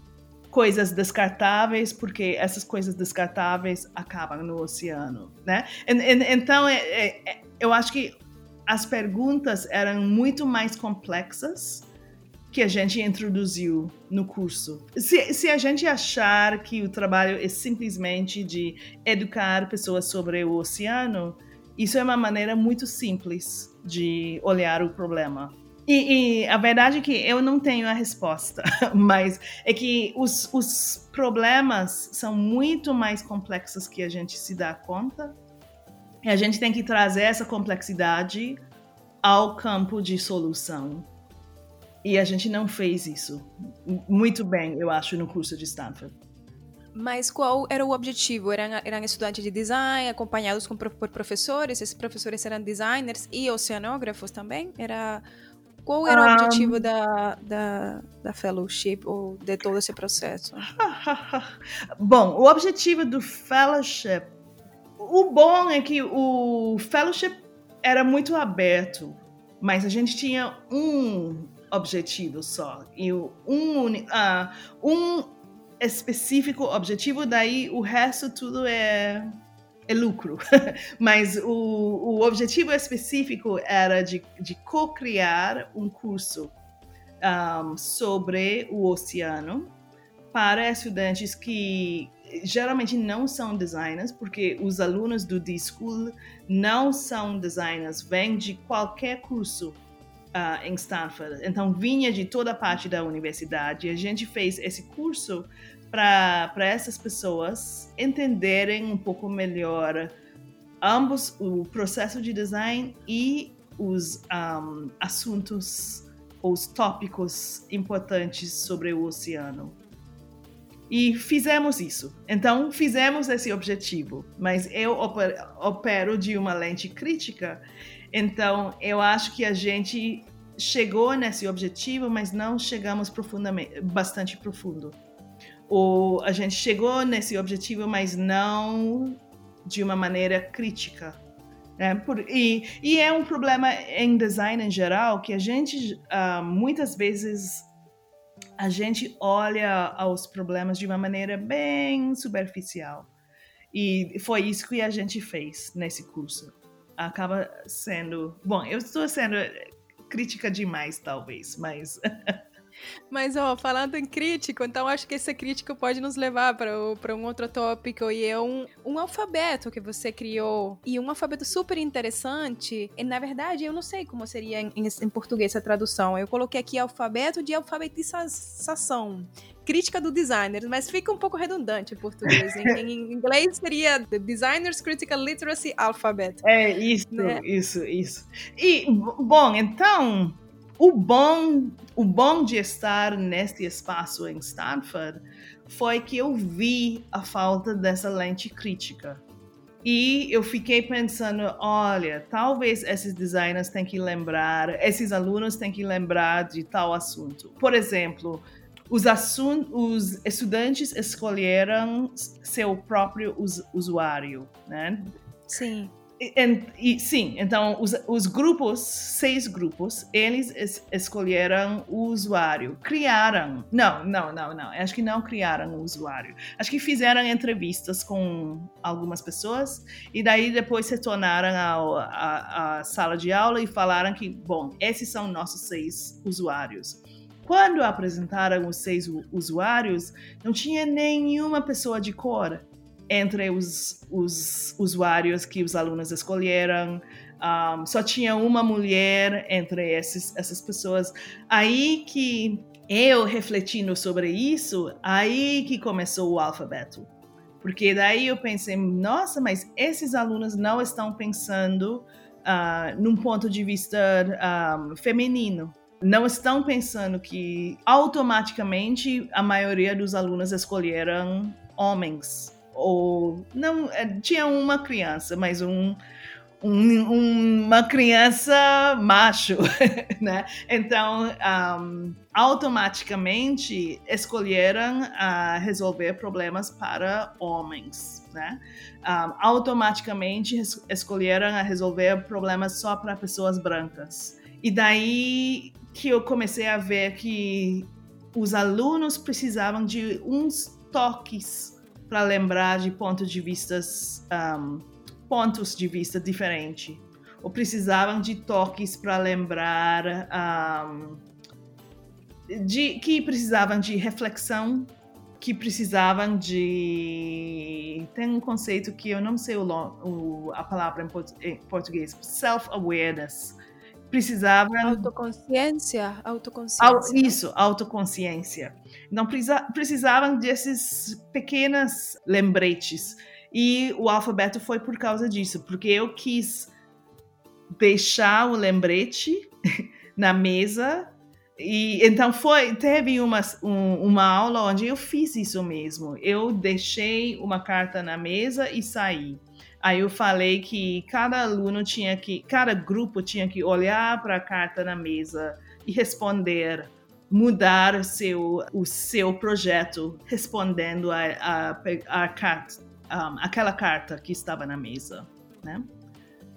coisas descartáveis porque essas coisas descartáveis acabam no oceano, né? Então, é, é, é, eu acho que as perguntas eram muito mais complexas que a gente introduziu no curso. Se, se, a gente achar que o trabalho é simplesmente de educar pessoas sobre o oceano, isso é uma maneira muito simples de olhar o problema. E, e a verdade é que eu não tenho a resposta, [laughs] mas é que os, os problemas são muito mais complexos que a gente se dá conta. E a gente tem que trazer essa complexidade ao campo de solução. E a gente não fez isso muito bem, eu acho, no curso de Stanford. Mas qual era o objetivo? Eram, eram estudantes de design, acompanhados com, por professores? Esses professores eram designers e oceanógrafos também? Era qual era um, o objetivo da, da, da fellowship ou de todo esse processo? [laughs] bom, o objetivo do fellowship, o bom é que o fellowship era muito aberto, mas a gente tinha um objetivo só. E um, uh, um específico objetivo, daí o resto tudo é, é lucro. [laughs] Mas o, o objetivo específico era de, de co-criar um curso um, sobre o oceano para estudantes que geralmente não são designers, porque os alunos do D-School não são designers, vêm de qualquer curso uh, em Stanford. Então, vinha de toda parte da universidade. A gente fez esse curso para essas pessoas entenderem um pouco melhor ambos o processo de design e os um, assuntos, os tópicos importantes sobre o oceano. E fizemos isso. Então, fizemos esse objetivo. Mas eu opero de uma lente crítica então, eu acho que a gente chegou nesse objetivo, mas não chegamos profundamente, bastante profundo. Ou a gente chegou nesse objetivo, mas não de uma maneira crítica. Né? Por, e, e, é um problema em design em geral que a gente uh, muitas vezes a gente olha aos problemas de uma maneira bem superficial. E foi isso que a gente fez nesse curso acaba sendo. Bom, eu estou sendo crítica demais, talvez, mas. [laughs] Mas, ó, falando em crítico, então acho que essa crítica pode nos levar para um outro tópico, e é um, um alfabeto que você criou. E um alfabeto super interessante. E, na verdade, eu não sei como seria em, em português a tradução. Eu coloquei aqui alfabeto de alfabetização crítica do designer, mas fica um pouco redundante em português. em, em, inglês seria The Designers Critical Literacy Alphabet. É, isso, né? isso, isso. E, bom, então, o bom, o bom de estar neste espaço em Stanford foi que eu vi a falta dessa lente crítica. E eu fiquei pensando, olha, talvez esses designers têm que lembrar, esses alunos têm que lembrar de tal assunto. Por exemplo, os, os estudantes escolheram seu próprio us usuário, né? Sim. E, sim, então os, os, grupos, seis grupos, eles es, escolheram o usuário, criaram, não, não, não, não, acho que não criaram o usuário, acho que fizeram entrevistas com algumas pessoas e daí depois retornaram à sala de aula e falaram que, bom, esses são nossos seis usuários. Quando apresentaram os seis usuários, não tinha nenhuma pessoa de cor entre os, os usuários que os alunos escolheram. Um, só tinha uma mulher entre esses, essas pessoas. Aí que eu refletindo sobre isso, aí que começou o alfabeto. Porque daí eu pensei, nossa, mas esses alunos não estão pensando uh, num ponto de vista um, feminino. Não estão pensando que automaticamente a maioria dos alunos escolheram homens ou não é, tinha uma criança, mas um um, uma criança macho, [laughs] né? Então, um, automaticamente escolheram uh, resolver problemas para homens, né? Um, automaticamente escolheram resolver problemas só para pessoas brancas. E daí que eu comecei a ver que os alunos precisavam de uns toques para lembrar de pontos de vistas um, pontos de vista diferentes ou precisavam de toques para lembrar um, de que precisavam de reflexão que precisavam de tem um conceito que eu não sei o, o a palavra em português self awareness precisavam. Autoconsciência? Autoconsciência. Isso, autoconsciência. Então precisavam desses pequenos lembretes. E o alfabeto foi por causa disso, porque eu quis deixar o lembrete [laughs] na mesa. E então foi, teve uma, um, uma aula onde eu fiz isso mesmo. Eu deixei uma carta na mesa e saí. Aí eu falei que cada aluno tinha que, cada grupo tinha que olhar para a carta na mesa e responder, mudar seu, o seu projeto respondendo a, a, a carta, um, aquela carta que estava na mesa, né?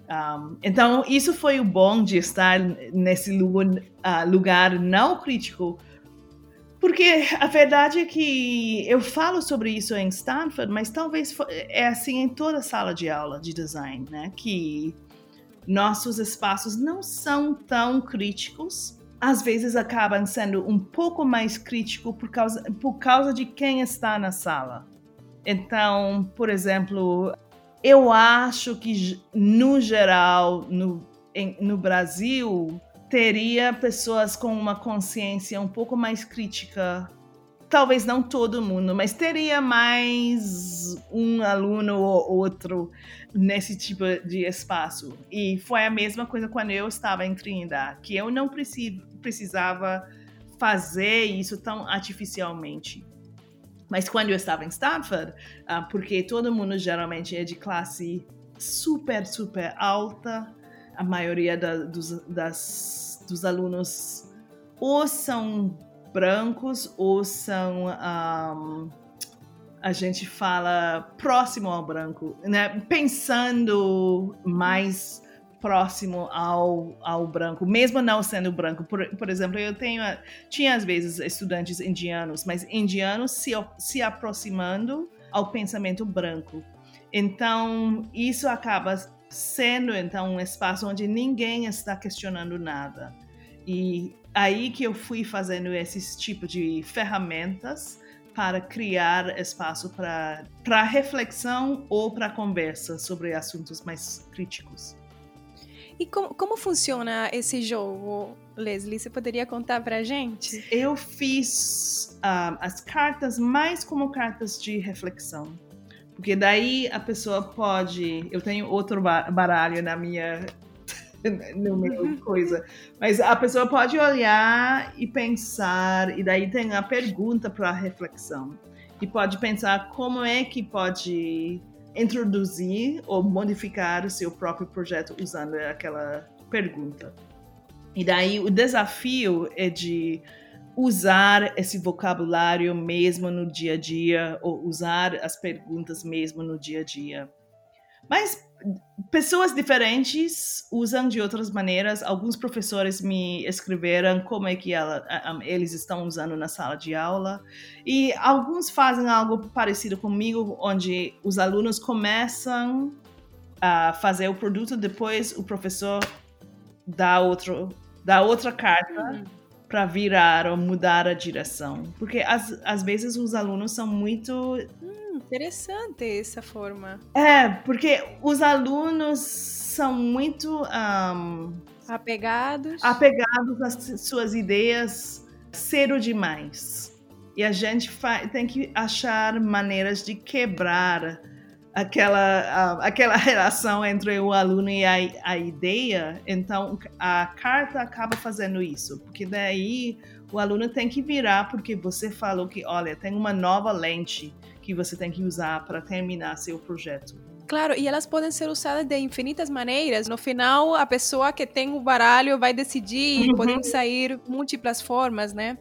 Um, então, isso foi o bom de estar nesse lugar, uh, lugar não crítico, porque a verdade é que eu falo sobre isso em Stanford, mas talvez é assim em toda sala de aula de design, né? Que nossos espaços não são tão críticos, às vezes acabam sendo um pouco mais crítico por causa, por causa de quem está na sala. Então, por exemplo, eu acho que no geral, no, em, no Brasil, teria pessoas com uma consciência um pouco mais crítica. Talvez não todo mundo, mas teria mais um aluno ou outro nesse tipo de espaço. E foi a mesma coisa quando eu estava em Trindade, que eu não precisava fazer isso tão artificialmente. Mas quando eu estava em Stanford, ah, porque todo mundo geralmente é de classe super, super alta, a maioria da, dos, das, dos alunos ou são brancos ou são um, a gente fala próximo ao branco, né? Pensando mais próximo ao, ao branco, mesmo não sendo branco. Por, por exemplo, eu tenho tinha às vezes estudantes indianos, mas indianos se, se aproximando ao pensamento branco. Então, isso acaba sendo então um espaço onde ninguém está questionando nada. E aí que eu fui fazendo esses tipos de ferramentas para criar espaço para reflexão ou para conversa sobre assuntos mais críticos. E como, como funciona esse jogo, Leslie? Você poderia contar para gente? Eu fiz uh, as cartas mais como cartas de reflexão. Porque daí a pessoa pode. Eu tenho outro baralho na minha. [laughs] no meu uhum. coisa. Mas a pessoa pode olhar e pensar, e daí tem a pergunta para reflexão. E pode pensar como é que pode introduzir ou modificar o seu próprio projeto usando aquela pergunta. E daí o desafio é de usar esse vocabulário mesmo no dia a dia, ou usar as perguntas mesmo no dia a dia. Mas pessoas diferentes usam de outras maneiras. Alguns professores me escreveram como é que ela, eles estão usando na sala de aula. E alguns fazem algo parecido comigo, onde os alunos começam a fazer o produto, depois o professor dá, outro, dá outra carta. Uhum para virar ou mudar a direção. Porque às, às vezes os alunos são muito. Hum, interessante essa forma. É, porque os alunos são muito. Um, apegados. Apegados às suas ideias cedo demais. E a gente tem que achar maneiras de quebrar aquela, aquela [laughs] relação entre o aluno e a, a ideia, então a carta acaba fazendo isso, porque daí o aluno tem que virar porque você falou que, olha, tem uma nova lente que você tem que usar para terminar seu projeto. Claro, e elas podem ser usadas de infinitas maneiras. No final, a pessoa que tem o baralho vai decidir e podem sair múltiplas formas, né?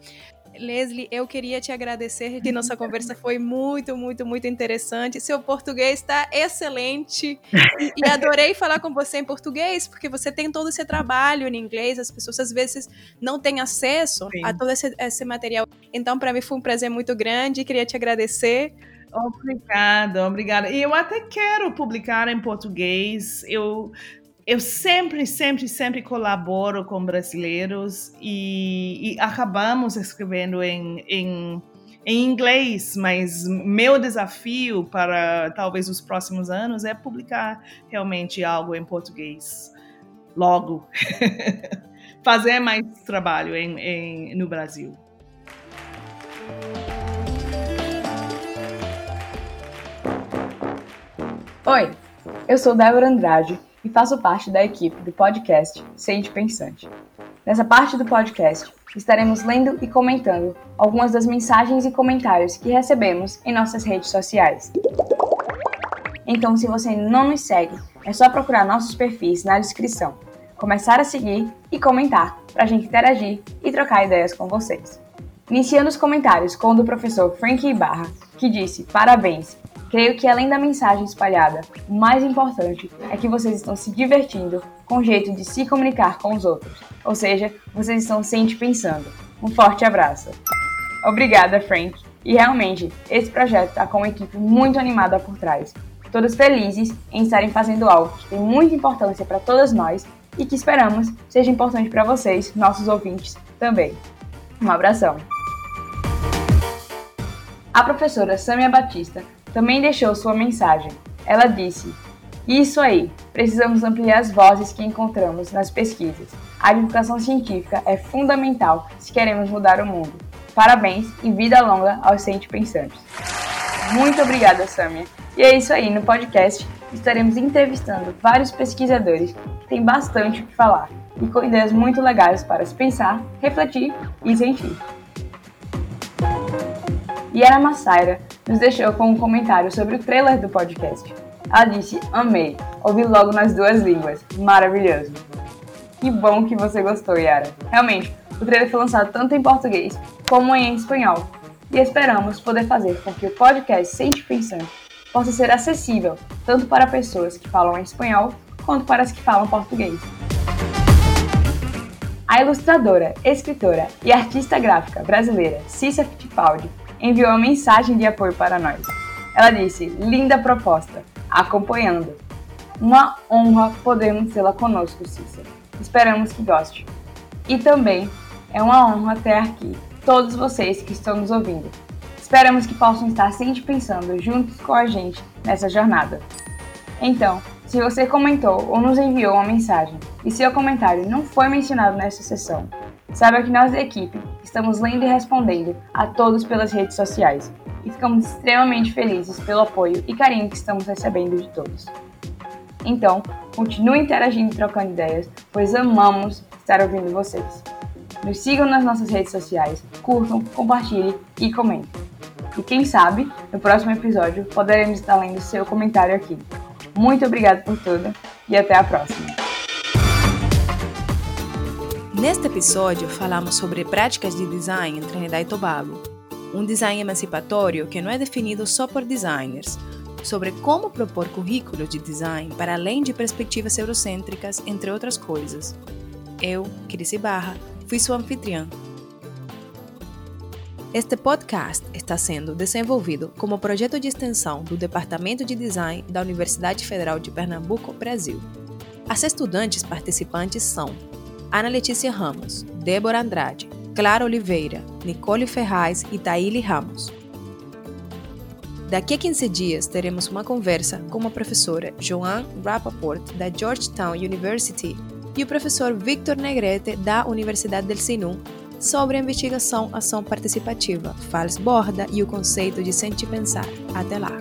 Leslie, eu queria te agradecer que nossa [laughs] conversa foi muito, muito, muito interessante. Seu português está excelente [laughs] e, e, adorei falar com você em português, porque você tem todo esse trabalho em inglês, as pessoas às vezes não têm acesso Sim. a todo esse, esse material. Então, para mim foi um prazer muito grande, queria te agradecer. Obrigada, obrigada. E eu até quero publicar em português. Eu eu sempre, sempre, sempre colaboro com brasileiros e, e acabamos escrevendo em, em, em, inglês, mas meu desafio para talvez os próximos anos é publicar realmente algo em português logo. [laughs] Fazer mais trabalho em, em, no Brasil. Oi, eu sou Débora Andrade e faço parte da equipe do podcast Sente Pensante. Nessa parte do podcast, estaremos lendo e comentando algumas das mensagens e comentários que recebemos em nossas redes sociais. Então, se você não nos segue, é só procurar nossos perfis na descrição, começar a seguir e comentar para a gente interagir e trocar ideias com vocês. Iniciando os comentários com o do professor Frank Ibarra, que disse parabéns Creio que além da mensagem espalhada, o mais importante é que vocês estão se divertindo com o jeito de se comunicar com os outros. Ou seja, vocês estão sempre pensando. Um forte abraço. Obrigada, Frank. E realmente, esse projeto está com uma equipe muito animada por trás. Todos felizes em estarem fazendo algo que tem muita importância para todas nós e que esperamos seja importante para vocês, nossos ouvintes, também. Um abração. A professora Samia Batista também deixou sua mensagem. Ela disse: Isso aí, precisamos ampliar as vozes que encontramos nas pesquisas. A divulgação científica é fundamental se queremos mudar o mundo. Parabéns e vida longa aos ciente pensantes. Muito obrigada, Samia. E é isso aí, no podcast estaremos entrevistando vários pesquisadores que têm bastante o que falar e com ideias muito legais para se pensar, refletir e sentir. Yara Massaira nos deixou com um comentário sobre o trailer do podcast. Ela disse: Amei, ouvi logo nas duas línguas, maravilhoso. Que bom que você gostou, Yara. Realmente, o trailer foi lançado tanto em português como em espanhol, e esperamos poder fazer com que o podcast Sente Pensando possa ser acessível tanto para pessoas que falam espanhol quanto para as que falam português. A ilustradora, escritora e artista gráfica brasileira Cissa Fittipaldi enviou uma mensagem de apoio para nós. Ela disse: Linda proposta, acompanhando. Uma honra podermos tê-la conosco, Cícera. Esperamos que goste. E também é uma honra ter aqui todos vocês que estão nos ouvindo. Esperamos que possam estar sempre pensando juntos com a gente nessa jornada. Então, se você comentou ou nos enviou uma mensagem e seu comentário não foi mencionado nessa sessão, Saiba que nós da equipe estamos lendo e respondendo a todos pelas redes sociais e ficamos extremamente felizes pelo apoio e carinho que estamos recebendo de todos. Então, continue interagindo e trocando ideias, pois amamos estar ouvindo vocês. Nos sigam nas nossas redes sociais, curtam, compartilhem e comentem. E quem sabe, no próximo episódio poderemos estar lendo seu comentário aqui. Muito obrigado por tudo e até a próxima! Neste episódio, falamos sobre práticas de design em Trinidad e Tobago, um design emancipatório que não é definido só por designers, sobre como propor currículos de design para além de perspectivas eurocêntricas, entre outras coisas. Eu, Cris Barra, fui sua anfitriã. Este podcast está sendo desenvolvido como projeto de extensão do Departamento de Design da Universidade Federal de Pernambuco, Brasil. As estudantes participantes são Ana Letícia Ramos, Débora Andrade, Clara Oliveira, Nicole Ferraz e Taíli Ramos. Daqui a 15 dias teremos uma conversa com a professora Joan Rappaport, da Georgetown University, e o professor Victor Negrete, da Universidade del Sinu, sobre a investigação ação participativa, Fals Borda e o conceito de sentir pensar. Até lá!